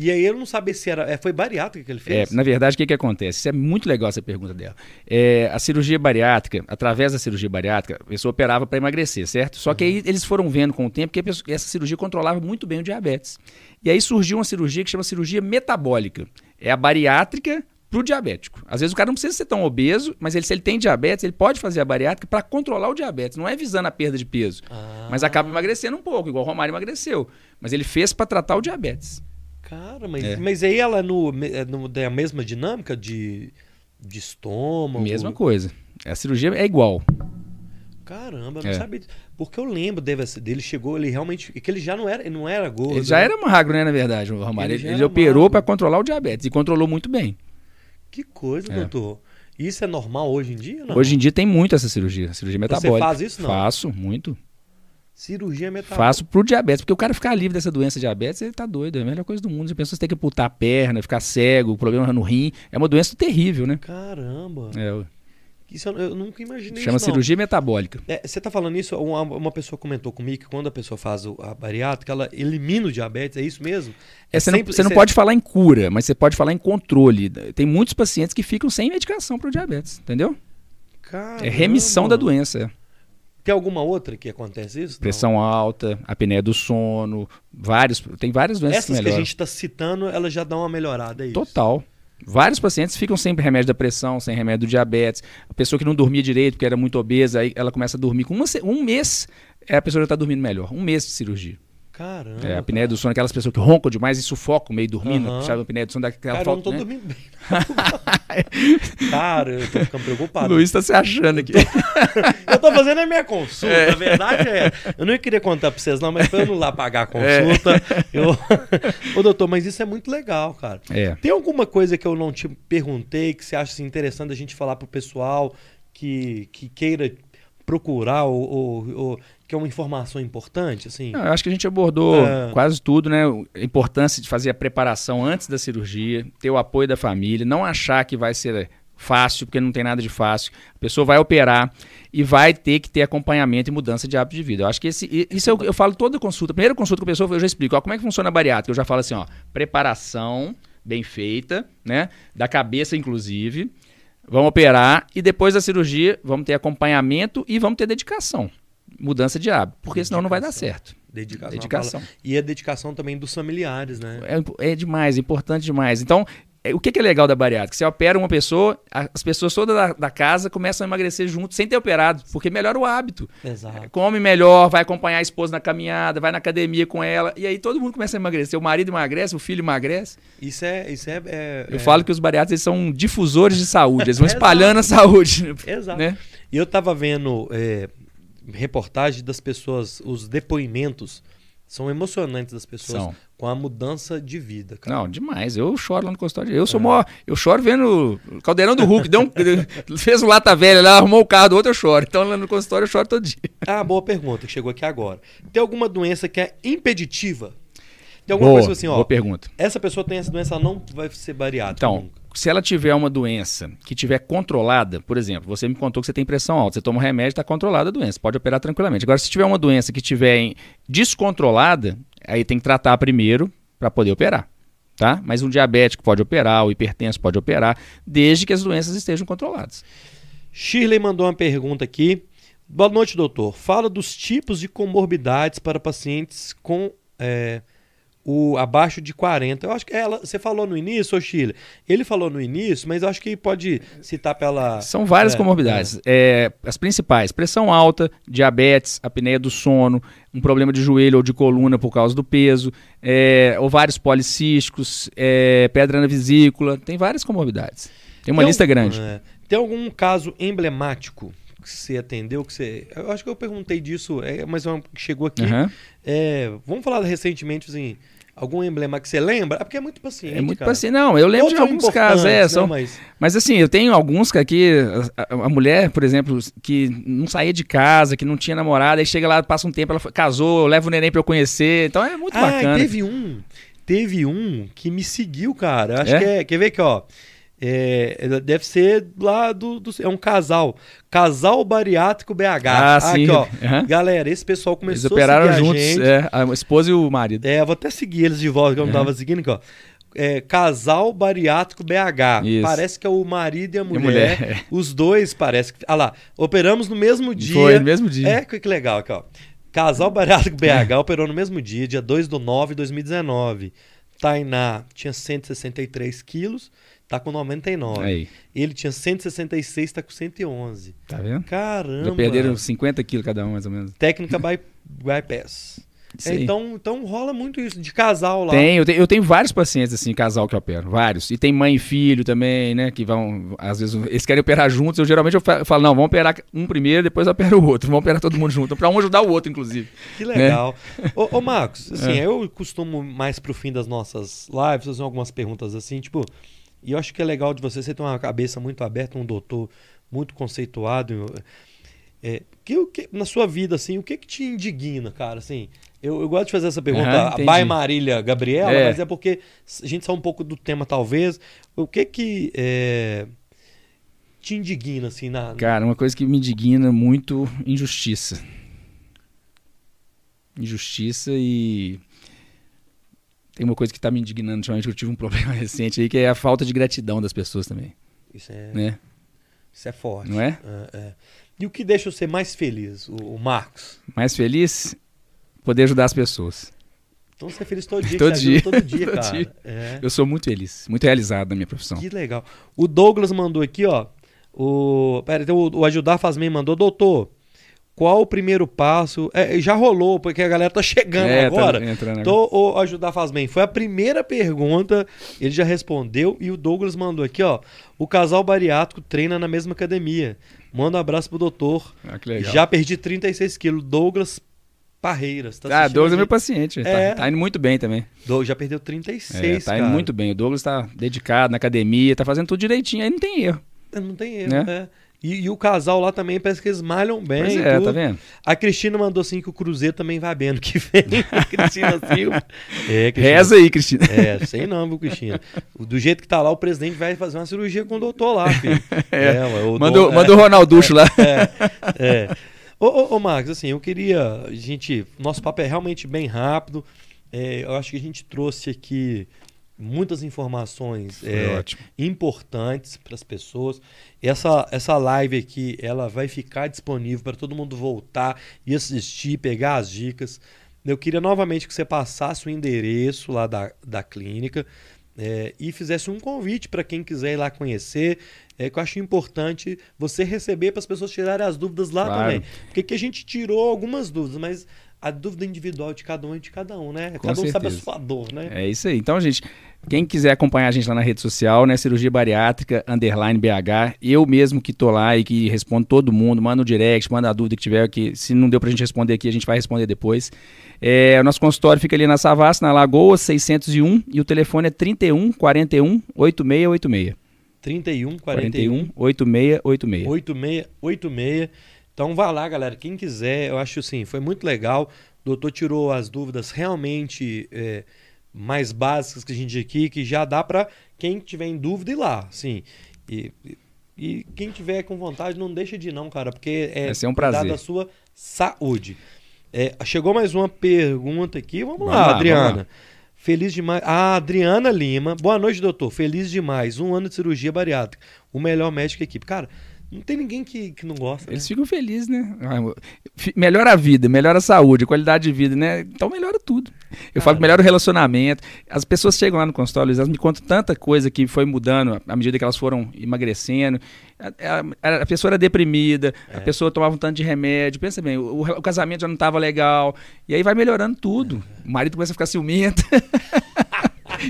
E aí eu não sabia se era. É, foi bariátrica que ele fez? É, na verdade, o que, que acontece? Isso é muito legal essa pergunta dela. É, a cirurgia bariátrica, através da cirurgia bariátrica, a pessoa operava para emagrecer, certo? Só uhum. que aí eles foram vendo com o tempo que pessoa, essa cirurgia controlava muito bem o diabetes. E aí surgiu uma cirurgia que chama cirurgia metabólica. É a bariátrica para o diabético. Às vezes o cara não precisa ser tão obeso, mas ele, se ele tem diabetes, ele pode fazer a bariátrica para controlar o diabetes. Não é visando a perda de peso, ah. mas acaba emagrecendo um pouco, igual o Romário emagreceu. Mas ele fez para tratar o diabetes. Cara, mas, é. mas aí ela é no, é no, é a mesma dinâmica de, de estômago? Mesma coisa. A cirurgia é igual. Caramba, não é. sabia Porque eu lembro dele, dele chegou, ele realmente. que ele já não era, não era gordo. Ele já né? era magro, né, na verdade, o Romário. Ele, ele, ele operou para controlar o diabetes e controlou muito bem. Que coisa, é. doutor. Isso é normal hoje em dia? Não? Hoje em dia tem muito essa cirurgia, cirurgia metabólica. Você faz isso, não? Faço, muito. Cirurgia metabólica. Faço pro diabetes, porque o cara ficar livre dessa doença de diabetes, ele tá doido, é a melhor coisa do mundo. Você pensa que você tem que putar a perna, ficar cego, problema no rim, é uma doença terrível, né? Caramba. É. Isso eu, eu nunca imaginei Chama isso, cirurgia metabólica. É, você tá falando isso, uma, uma, pessoa comentou comigo que quando a pessoa faz a bariátrica, ela elimina o diabetes, é isso mesmo? É, você, sempre, não, você não pode falar em cura, mas você pode falar em controle. Tem muitos pacientes que ficam sem medicação para o diabetes, entendeu? Caramba. É remissão da doença. Tem alguma outra que acontece isso? Pressão Não. alta, apneia do sono, vários, tem várias doenças Essas que, que a gente está citando, elas já dão uma melhorada, é? Total. Vários pacientes ficam sem remédio da pressão, sem remédio do diabetes. A pessoa que não dormia direito, porque era muito obesa, aí ela começa a dormir com uma, um mês, é, a pessoa já está dormindo melhor. Um mês de cirurgia. Caramba. É, a apneia do sono, aquelas pessoas que roncam demais e sufocam meio dormindo. Uhum. Sabe a apneia do sono daquela Cara, falta, eu não tô né? dormindo bem. Cara, eu tô ficando preocupado. Luiz tá se achando aqui. eu tô fazendo a minha consulta. É. A verdade é. Eu não queria contar pra vocês, não, mas pra eu não lá pagar a consulta. É. Eu... Ô, doutor, mas isso é muito legal, cara. É. Tem alguma coisa que eu não te perguntei que você acha assim, interessante a gente falar pro pessoal que, que queira procurar ou, ou, ou que é uma informação importante, assim? Eu acho que a gente abordou é... quase tudo, né? A importância de fazer a preparação antes da cirurgia, ter o apoio da família, não achar que vai ser fácil, porque não tem nada de fácil. A pessoa vai operar e vai ter que ter acompanhamento e mudança de hábito de vida. Eu acho que esse, isso eu, eu falo toda consulta. Primeira consulta com a pessoa, eu já explico ó, como é que funciona a bariátrica. Eu já falo assim, ó, preparação bem feita, né? Da cabeça, inclusive. Vamos operar e depois da cirurgia vamos ter acompanhamento e vamos ter dedicação mudança de hábito, porque senão não vai dar certo. Dedicação. Dedicação. E a dedicação também dos familiares, né? É, é demais, importante demais. Então, é, o que, que, é legal da bariátrica? Você opera uma pessoa, as pessoas todas da, da, casa começam a emagrecer junto, sem ter operado, porque melhora o hábito. Exato. Come melhor, vai acompanhar a esposa na caminhada, vai na academia com ela, e aí todo mundo começa a emagrecer. O marido emagrece, o filho emagrece. Isso é. Isso é, é eu é... falo que os bariátricos são difusores de saúde, eles vão espalhando a saúde. Exato. Né? E eu estava vendo é, reportagem das pessoas, os depoimentos são emocionantes das pessoas são. com a mudança de vida. Cara. Não, demais. Eu choro lá no consultório. Eu sou é. maior, eu choro vendo o Caldeirão do Hulk. deu um, fez um lata velha lá, arrumou o carro do outro, eu choro. Então lá no consultório eu choro todo dia. Ah, boa pergunta que chegou aqui agora. Tem alguma doença que é impeditiva? Tem alguma boa, coisa assim, ó. Boa pergunta. Essa pessoa tem essa doença, ela não vai ser bariátrica. Então, nunca se ela tiver uma doença que tiver controlada, por exemplo, você me contou que você tem pressão alta, você toma um remédio, está controlada a doença, pode operar tranquilamente. Agora, se tiver uma doença que tiver descontrolada, aí tem que tratar primeiro para poder operar. Tá? Mas um diabético pode operar, o hipertenso pode operar, desde que as doenças estejam controladas. Shirley mandou uma pergunta aqui. Boa noite, doutor. Fala dos tipos de comorbidades para pacientes com é, o abaixo de 40. Eu acho que ela, você falou no início, ô Chile. Ele falou no início, mas eu acho que pode citar pela. São várias é, comorbidades. É. É, as principais: pressão alta, diabetes, apneia do sono, um problema de joelho ou de coluna por causa do peso, é, ovários policísticos, é, pedra na vesícula. Tem várias comorbidades. Tem uma tem lista grande. É. Tem algum caso emblemático que você atendeu, que você. Eu acho que eu perguntei disso, é, mas é chegou aqui. Uhum. É, vamos falar recentemente, assim, Algum emblema que você lembra? É porque é muito paciente. É muito cara. paciente. Não, eu lembro Todos de alguns casos, é. Né, são, mas... mas assim, eu tenho alguns que aqui, a, a, mulher, por exemplo, que não saía de casa, que não tinha namorada, aí chega lá, passa um tempo, ela casou, leva o neném pra eu conhecer. Então é muito ah, bacana. Teve um, teve um que me seguiu, cara. Acho é? que é. Quer ver aqui, ó. É, deve ser lá do, do, É um casal. Casal Bariátrico BH. Ah, ah sim. Aqui, ó. Uhum. Galera, esse pessoal começou eles operaram a juntos, a gente. É, a esposa e o marido. É, vou até seguir eles de volta, que eu não tava seguindo aqui, ó. É, casal bariátrico BH. Isso. Parece que é o marido e a mulher. E mulher. É. Os dois parece que. Ah lá, operamos no mesmo dia. Foi, no mesmo dia. É, que legal aqui, ó. Casal bariátrico BH operou no mesmo dia, dia 2 de 9 de 2019. Tainá tinha 163 quilos tá com 99. Aí. Ele tinha 166, tá com 111. Tá vendo? Caramba. Já perderam 50 quilos cada um, mais ou menos. Técnica by, bypass. É, então, então rola muito isso, de casal lá. Tem, eu tenho, eu tenho vários pacientes assim, casal que operam, vários. E tem mãe e filho também, né? Que vão, às vezes, eles querem operar juntos. Eu geralmente eu falo, não, vamos operar um primeiro, depois eu opero o outro. Vamos operar todo mundo junto, para um ajudar o outro, inclusive. Que legal. Né? Ô, ô, Marcos, assim, é. eu costumo mais pro fim das nossas lives fazer algumas perguntas assim, tipo, e eu acho que é legal de você, você ter uma cabeça muito aberta, um doutor muito conceituado. É, que, que, na sua vida, assim, o que que te indigna, cara? Assim, eu, eu gosto de fazer essa pergunta uhum, a Marília Gabriela, é. mas é porque a gente sabe um pouco do tema, talvez. O que que é, te indigna, assim, na... Cara, uma coisa que me indigna muito, injustiça. Injustiça e tem uma coisa que está me indignando ultimamente, que eu tive um problema recente aí, que é a falta de gratidão das pessoas também. Isso é, né? isso é forte. Não é? é, é. E o que deixa você mais feliz, o, o, Marcos? Mais feliz? Poder ajudar as pessoas. Então você é feliz todo dia, todo dia. todo dia, todo cara. Dia. É. Eu sou muito feliz, muito realizado na minha profissão. Que legal. O Douglas mandou aqui, ó. O, pera, então, o, o Ajudar Faz Bem mandou, doutor, qual o primeiro passo? É, já rolou, porque a galera tá chegando é, tá agora. Tá entrando Tô, o ajudar faz bem. Foi a primeira pergunta, ele já respondeu e o Douglas mandou aqui, ó. O casal bariátrico treina na mesma academia. Manda um abraço pro doutor. Ah, que legal. Já perdi 36 quilos. Douglas Parreiras. Tá ah, Douglas é meu paciente. Tá, é. Tá, tá, indo muito bem também. Douglas já perdeu 36, é, Tá indo muito bem. O Douglas tá dedicado na academia, tá fazendo tudo direitinho. Aí não tem erro. Não tem erro, né? É. E, e, o casal lá também parece que eles malham bem. Pois é, tudo. tá vendo? A Cristina mandou assim que o Cruzeiro também vai bem no que vem. Cristina Silva. É, Cristina. Reza aí, Cristina. É, sei não, viu, Cristina. Do jeito que tá lá, o presidente vai fazer uma cirurgia com o doutor lá, filho. É, é o mandou, mandou o Ronalducho lá. É, é. Ô, ô, ô, Marcos, assim, eu queria. A gente. Nosso papo é realmente bem rápido. É, eu acho que a gente trouxe aqui muitas informações é, importantes para as pessoas. Essa, essa live aqui ela vai ficar disponível para todo mundo voltar e assistir, pegar as dicas. Eu queria novamente que você passasse o endereço lá da, da clínica é, e fizesse um convite para quem quiser ir lá conhecer. É, que eu acho importante você receber para as pessoas tirarem as dúvidas lá claro. também. Porque que a gente tirou algumas dúvidas, mas a dúvida individual de cada um é de cada um, né? Com cada certeza. um sabe a sua dor, né? É isso aí. Então, gente, quem quiser acompanhar a gente lá na rede social, né? Cirurgia Bariátrica, underline BH. Eu mesmo que tô lá e que respondo todo mundo, manda um direct, manda a dúvida que tiver, que se não deu pra gente responder aqui, a gente vai responder depois. É, o nosso consultório fica ali na Savassi, na Lagoa 601, e o telefone é 31 41 8686. 31 41 8686. 8686. Então vá lá, galera. Quem quiser, eu acho assim, foi muito legal. O doutor tirou as dúvidas realmente é, mais básicas que a gente aqui, que já dá para quem tiver em dúvida ir lá, sim. E, e quem tiver com vontade, não deixa de ir não, cara, porque é um prazer. da sua saúde. É, chegou mais uma pergunta aqui. Vamos, vamos lá, lá, Adriana. Vamos lá. Feliz demais. Ah, Adriana Lima. Boa noite, doutor. Feliz demais. Um ano de cirurgia bariátrica. O melhor médico da equipe. Cara, não tem ninguém que, que não gosta. Eles né? ficam felizes, né? Melhora a vida, melhora a saúde, a qualidade de vida, né? Então melhora tudo. Eu Cara, falo que melhora o relacionamento. As pessoas chegam lá no consultório, elas me contam tanta coisa que foi mudando à medida que elas foram emagrecendo. A, a, a pessoa era deprimida, é. a pessoa tomava um tanto de remédio. Pensa bem, o, o casamento já não estava legal. E aí vai melhorando tudo. É. O marido começa a ficar ciumento.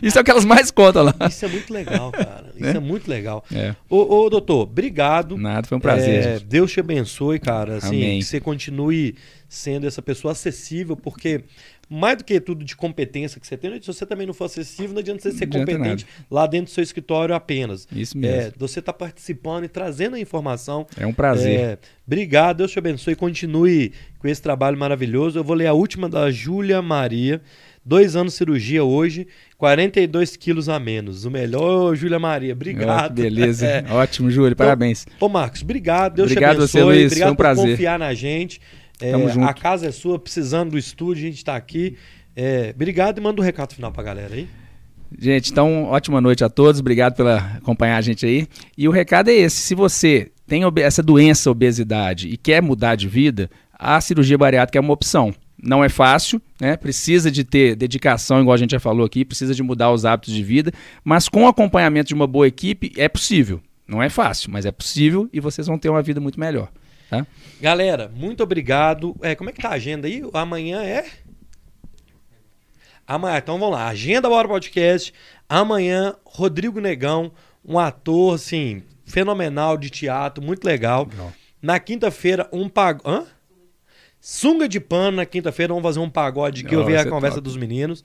Isso é o que elas mais contam lá. Isso é muito legal, cara. Isso é, é muito legal. É. Ô, ô, doutor, obrigado. Nada, foi um prazer. É, Deus te abençoe, cara. Assim, Amém. que você continue sendo essa pessoa acessível, porque mais do que tudo de competência que você tem, se você também não for acessível, não adianta você ser competente nada. lá dentro do seu escritório apenas. Isso mesmo. É, você está participando e trazendo a informação. É um prazer. É, obrigado, Deus te abençoe. Continue com esse trabalho maravilhoso. Eu vou ler a última da Júlia Maria. Dois anos de cirurgia hoje, 42 quilos a menos. O melhor, Júlia Maria. Obrigado. Oh, beleza. É. Ótimo, Júlio. Então, Parabéns. Ô, Marcos, obrigado. Deus obrigado te abençoe. Você, Luiz. Obrigado Foi um prazer. por confiar na gente. É, Tamo junto. A casa é sua, precisando do estúdio, a gente está aqui. É, obrigado e manda um recado final para a galera aí. Gente, então, ótima noite a todos. Obrigado por acompanhar a gente aí. E o recado é esse: se você tem essa doença, obesidade, e quer mudar de vida, a cirurgia bariátrica é uma opção. Não é fácil, né? Precisa de ter dedicação, igual a gente já falou aqui, precisa de mudar os hábitos de vida, mas com o acompanhamento de uma boa equipe é possível. Não é fácil, mas é possível e vocês vão ter uma vida muito melhor. Tá? Galera, muito obrigado. É, como é que tá a agenda aí? Amanhã é? Amanhã, então vamos lá. Agenda Bora Podcast. Amanhã, Rodrigo Negão, um ator, assim, fenomenal de teatro, muito legal. legal. Na quinta-feira, um pago. Sunga de pano na quinta-feira, vamos fazer um pagode que eu vi a conversa top. dos meninos.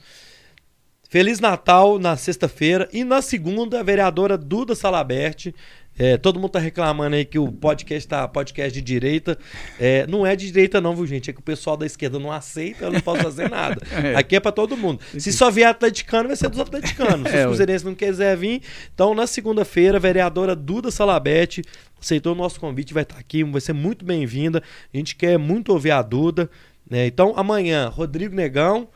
Feliz Natal na sexta-feira. E na segunda, a vereadora Duda Salaberti. É, todo mundo tá reclamando aí que o podcast tá podcast de direita. É, não é de direita, não, viu, gente? É que o pessoal da esquerda não aceita, eu não posso fazer nada. é. Aqui é para todo mundo. Se só vier atleticano, vai ser dos atleticanos. Se os é, cruzeirenses não quiser vir. Então, na segunda-feira, a vereadora Duda Salabete aceitou o nosso convite, vai estar tá aqui, vai ser muito bem-vinda. A gente quer muito ouvir a Duda. Né? Então, amanhã, Rodrigo Negão,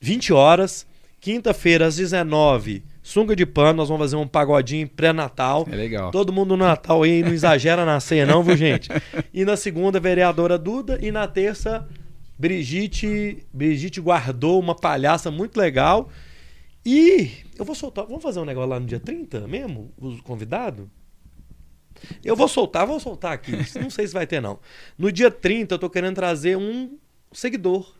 20 horas. Quinta-feira, às 19 sunga de pano, nós vamos fazer um pagodinho pré-natal. É legal. Todo mundo no Natal aí, não exagera na ceia não, viu, gente? E na segunda, vereadora Duda. E na terça, Brigitte, Brigitte guardou uma palhaça muito legal. E eu vou soltar, vamos fazer um negócio lá no dia 30 mesmo, os convidados? Eu vou soltar, vou soltar aqui. Não sei se vai ter, não. No dia 30, eu tô querendo trazer um seguidor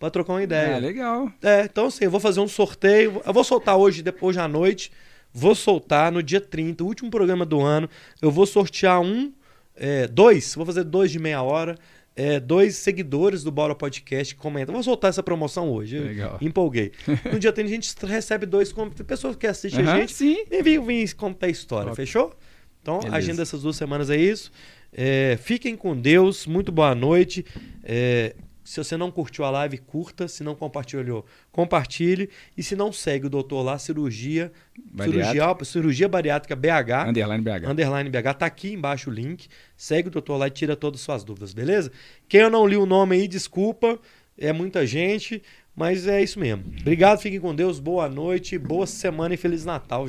para trocar uma ideia. É, legal. É, então assim, eu vou fazer um sorteio. Eu vou soltar hoje, depois à noite. Vou soltar no dia 30, o último programa do ano. Eu vou sortear um, é, dois, vou fazer dois de meia hora. É, dois seguidores do Bora Podcast que comentam. Vou soltar essa promoção hoje. Legal. Empolguei. No dia 30 a gente recebe dois pessoas que assistem uhum, a gente. Sim. E vem, vem contar a história, fechou? Então, Beleza. a agenda dessas duas semanas é isso. É, fiquem com Deus. Muito boa noite. É, se você não curtiu a live, curta. Se não compartilhou, compartilhe. E se não segue o doutor lá, cirurgia, cirurgia, cirurgia bariátrica BH. Underline BH. Underline BH. Tá aqui embaixo o link. Segue o doutor lá e tira todas as suas dúvidas, beleza? Quem eu não li o nome aí, desculpa. É muita gente, mas é isso mesmo. Obrigado, fiquem com Deus. Boa noite, boa semana e Feliz Natal, gente.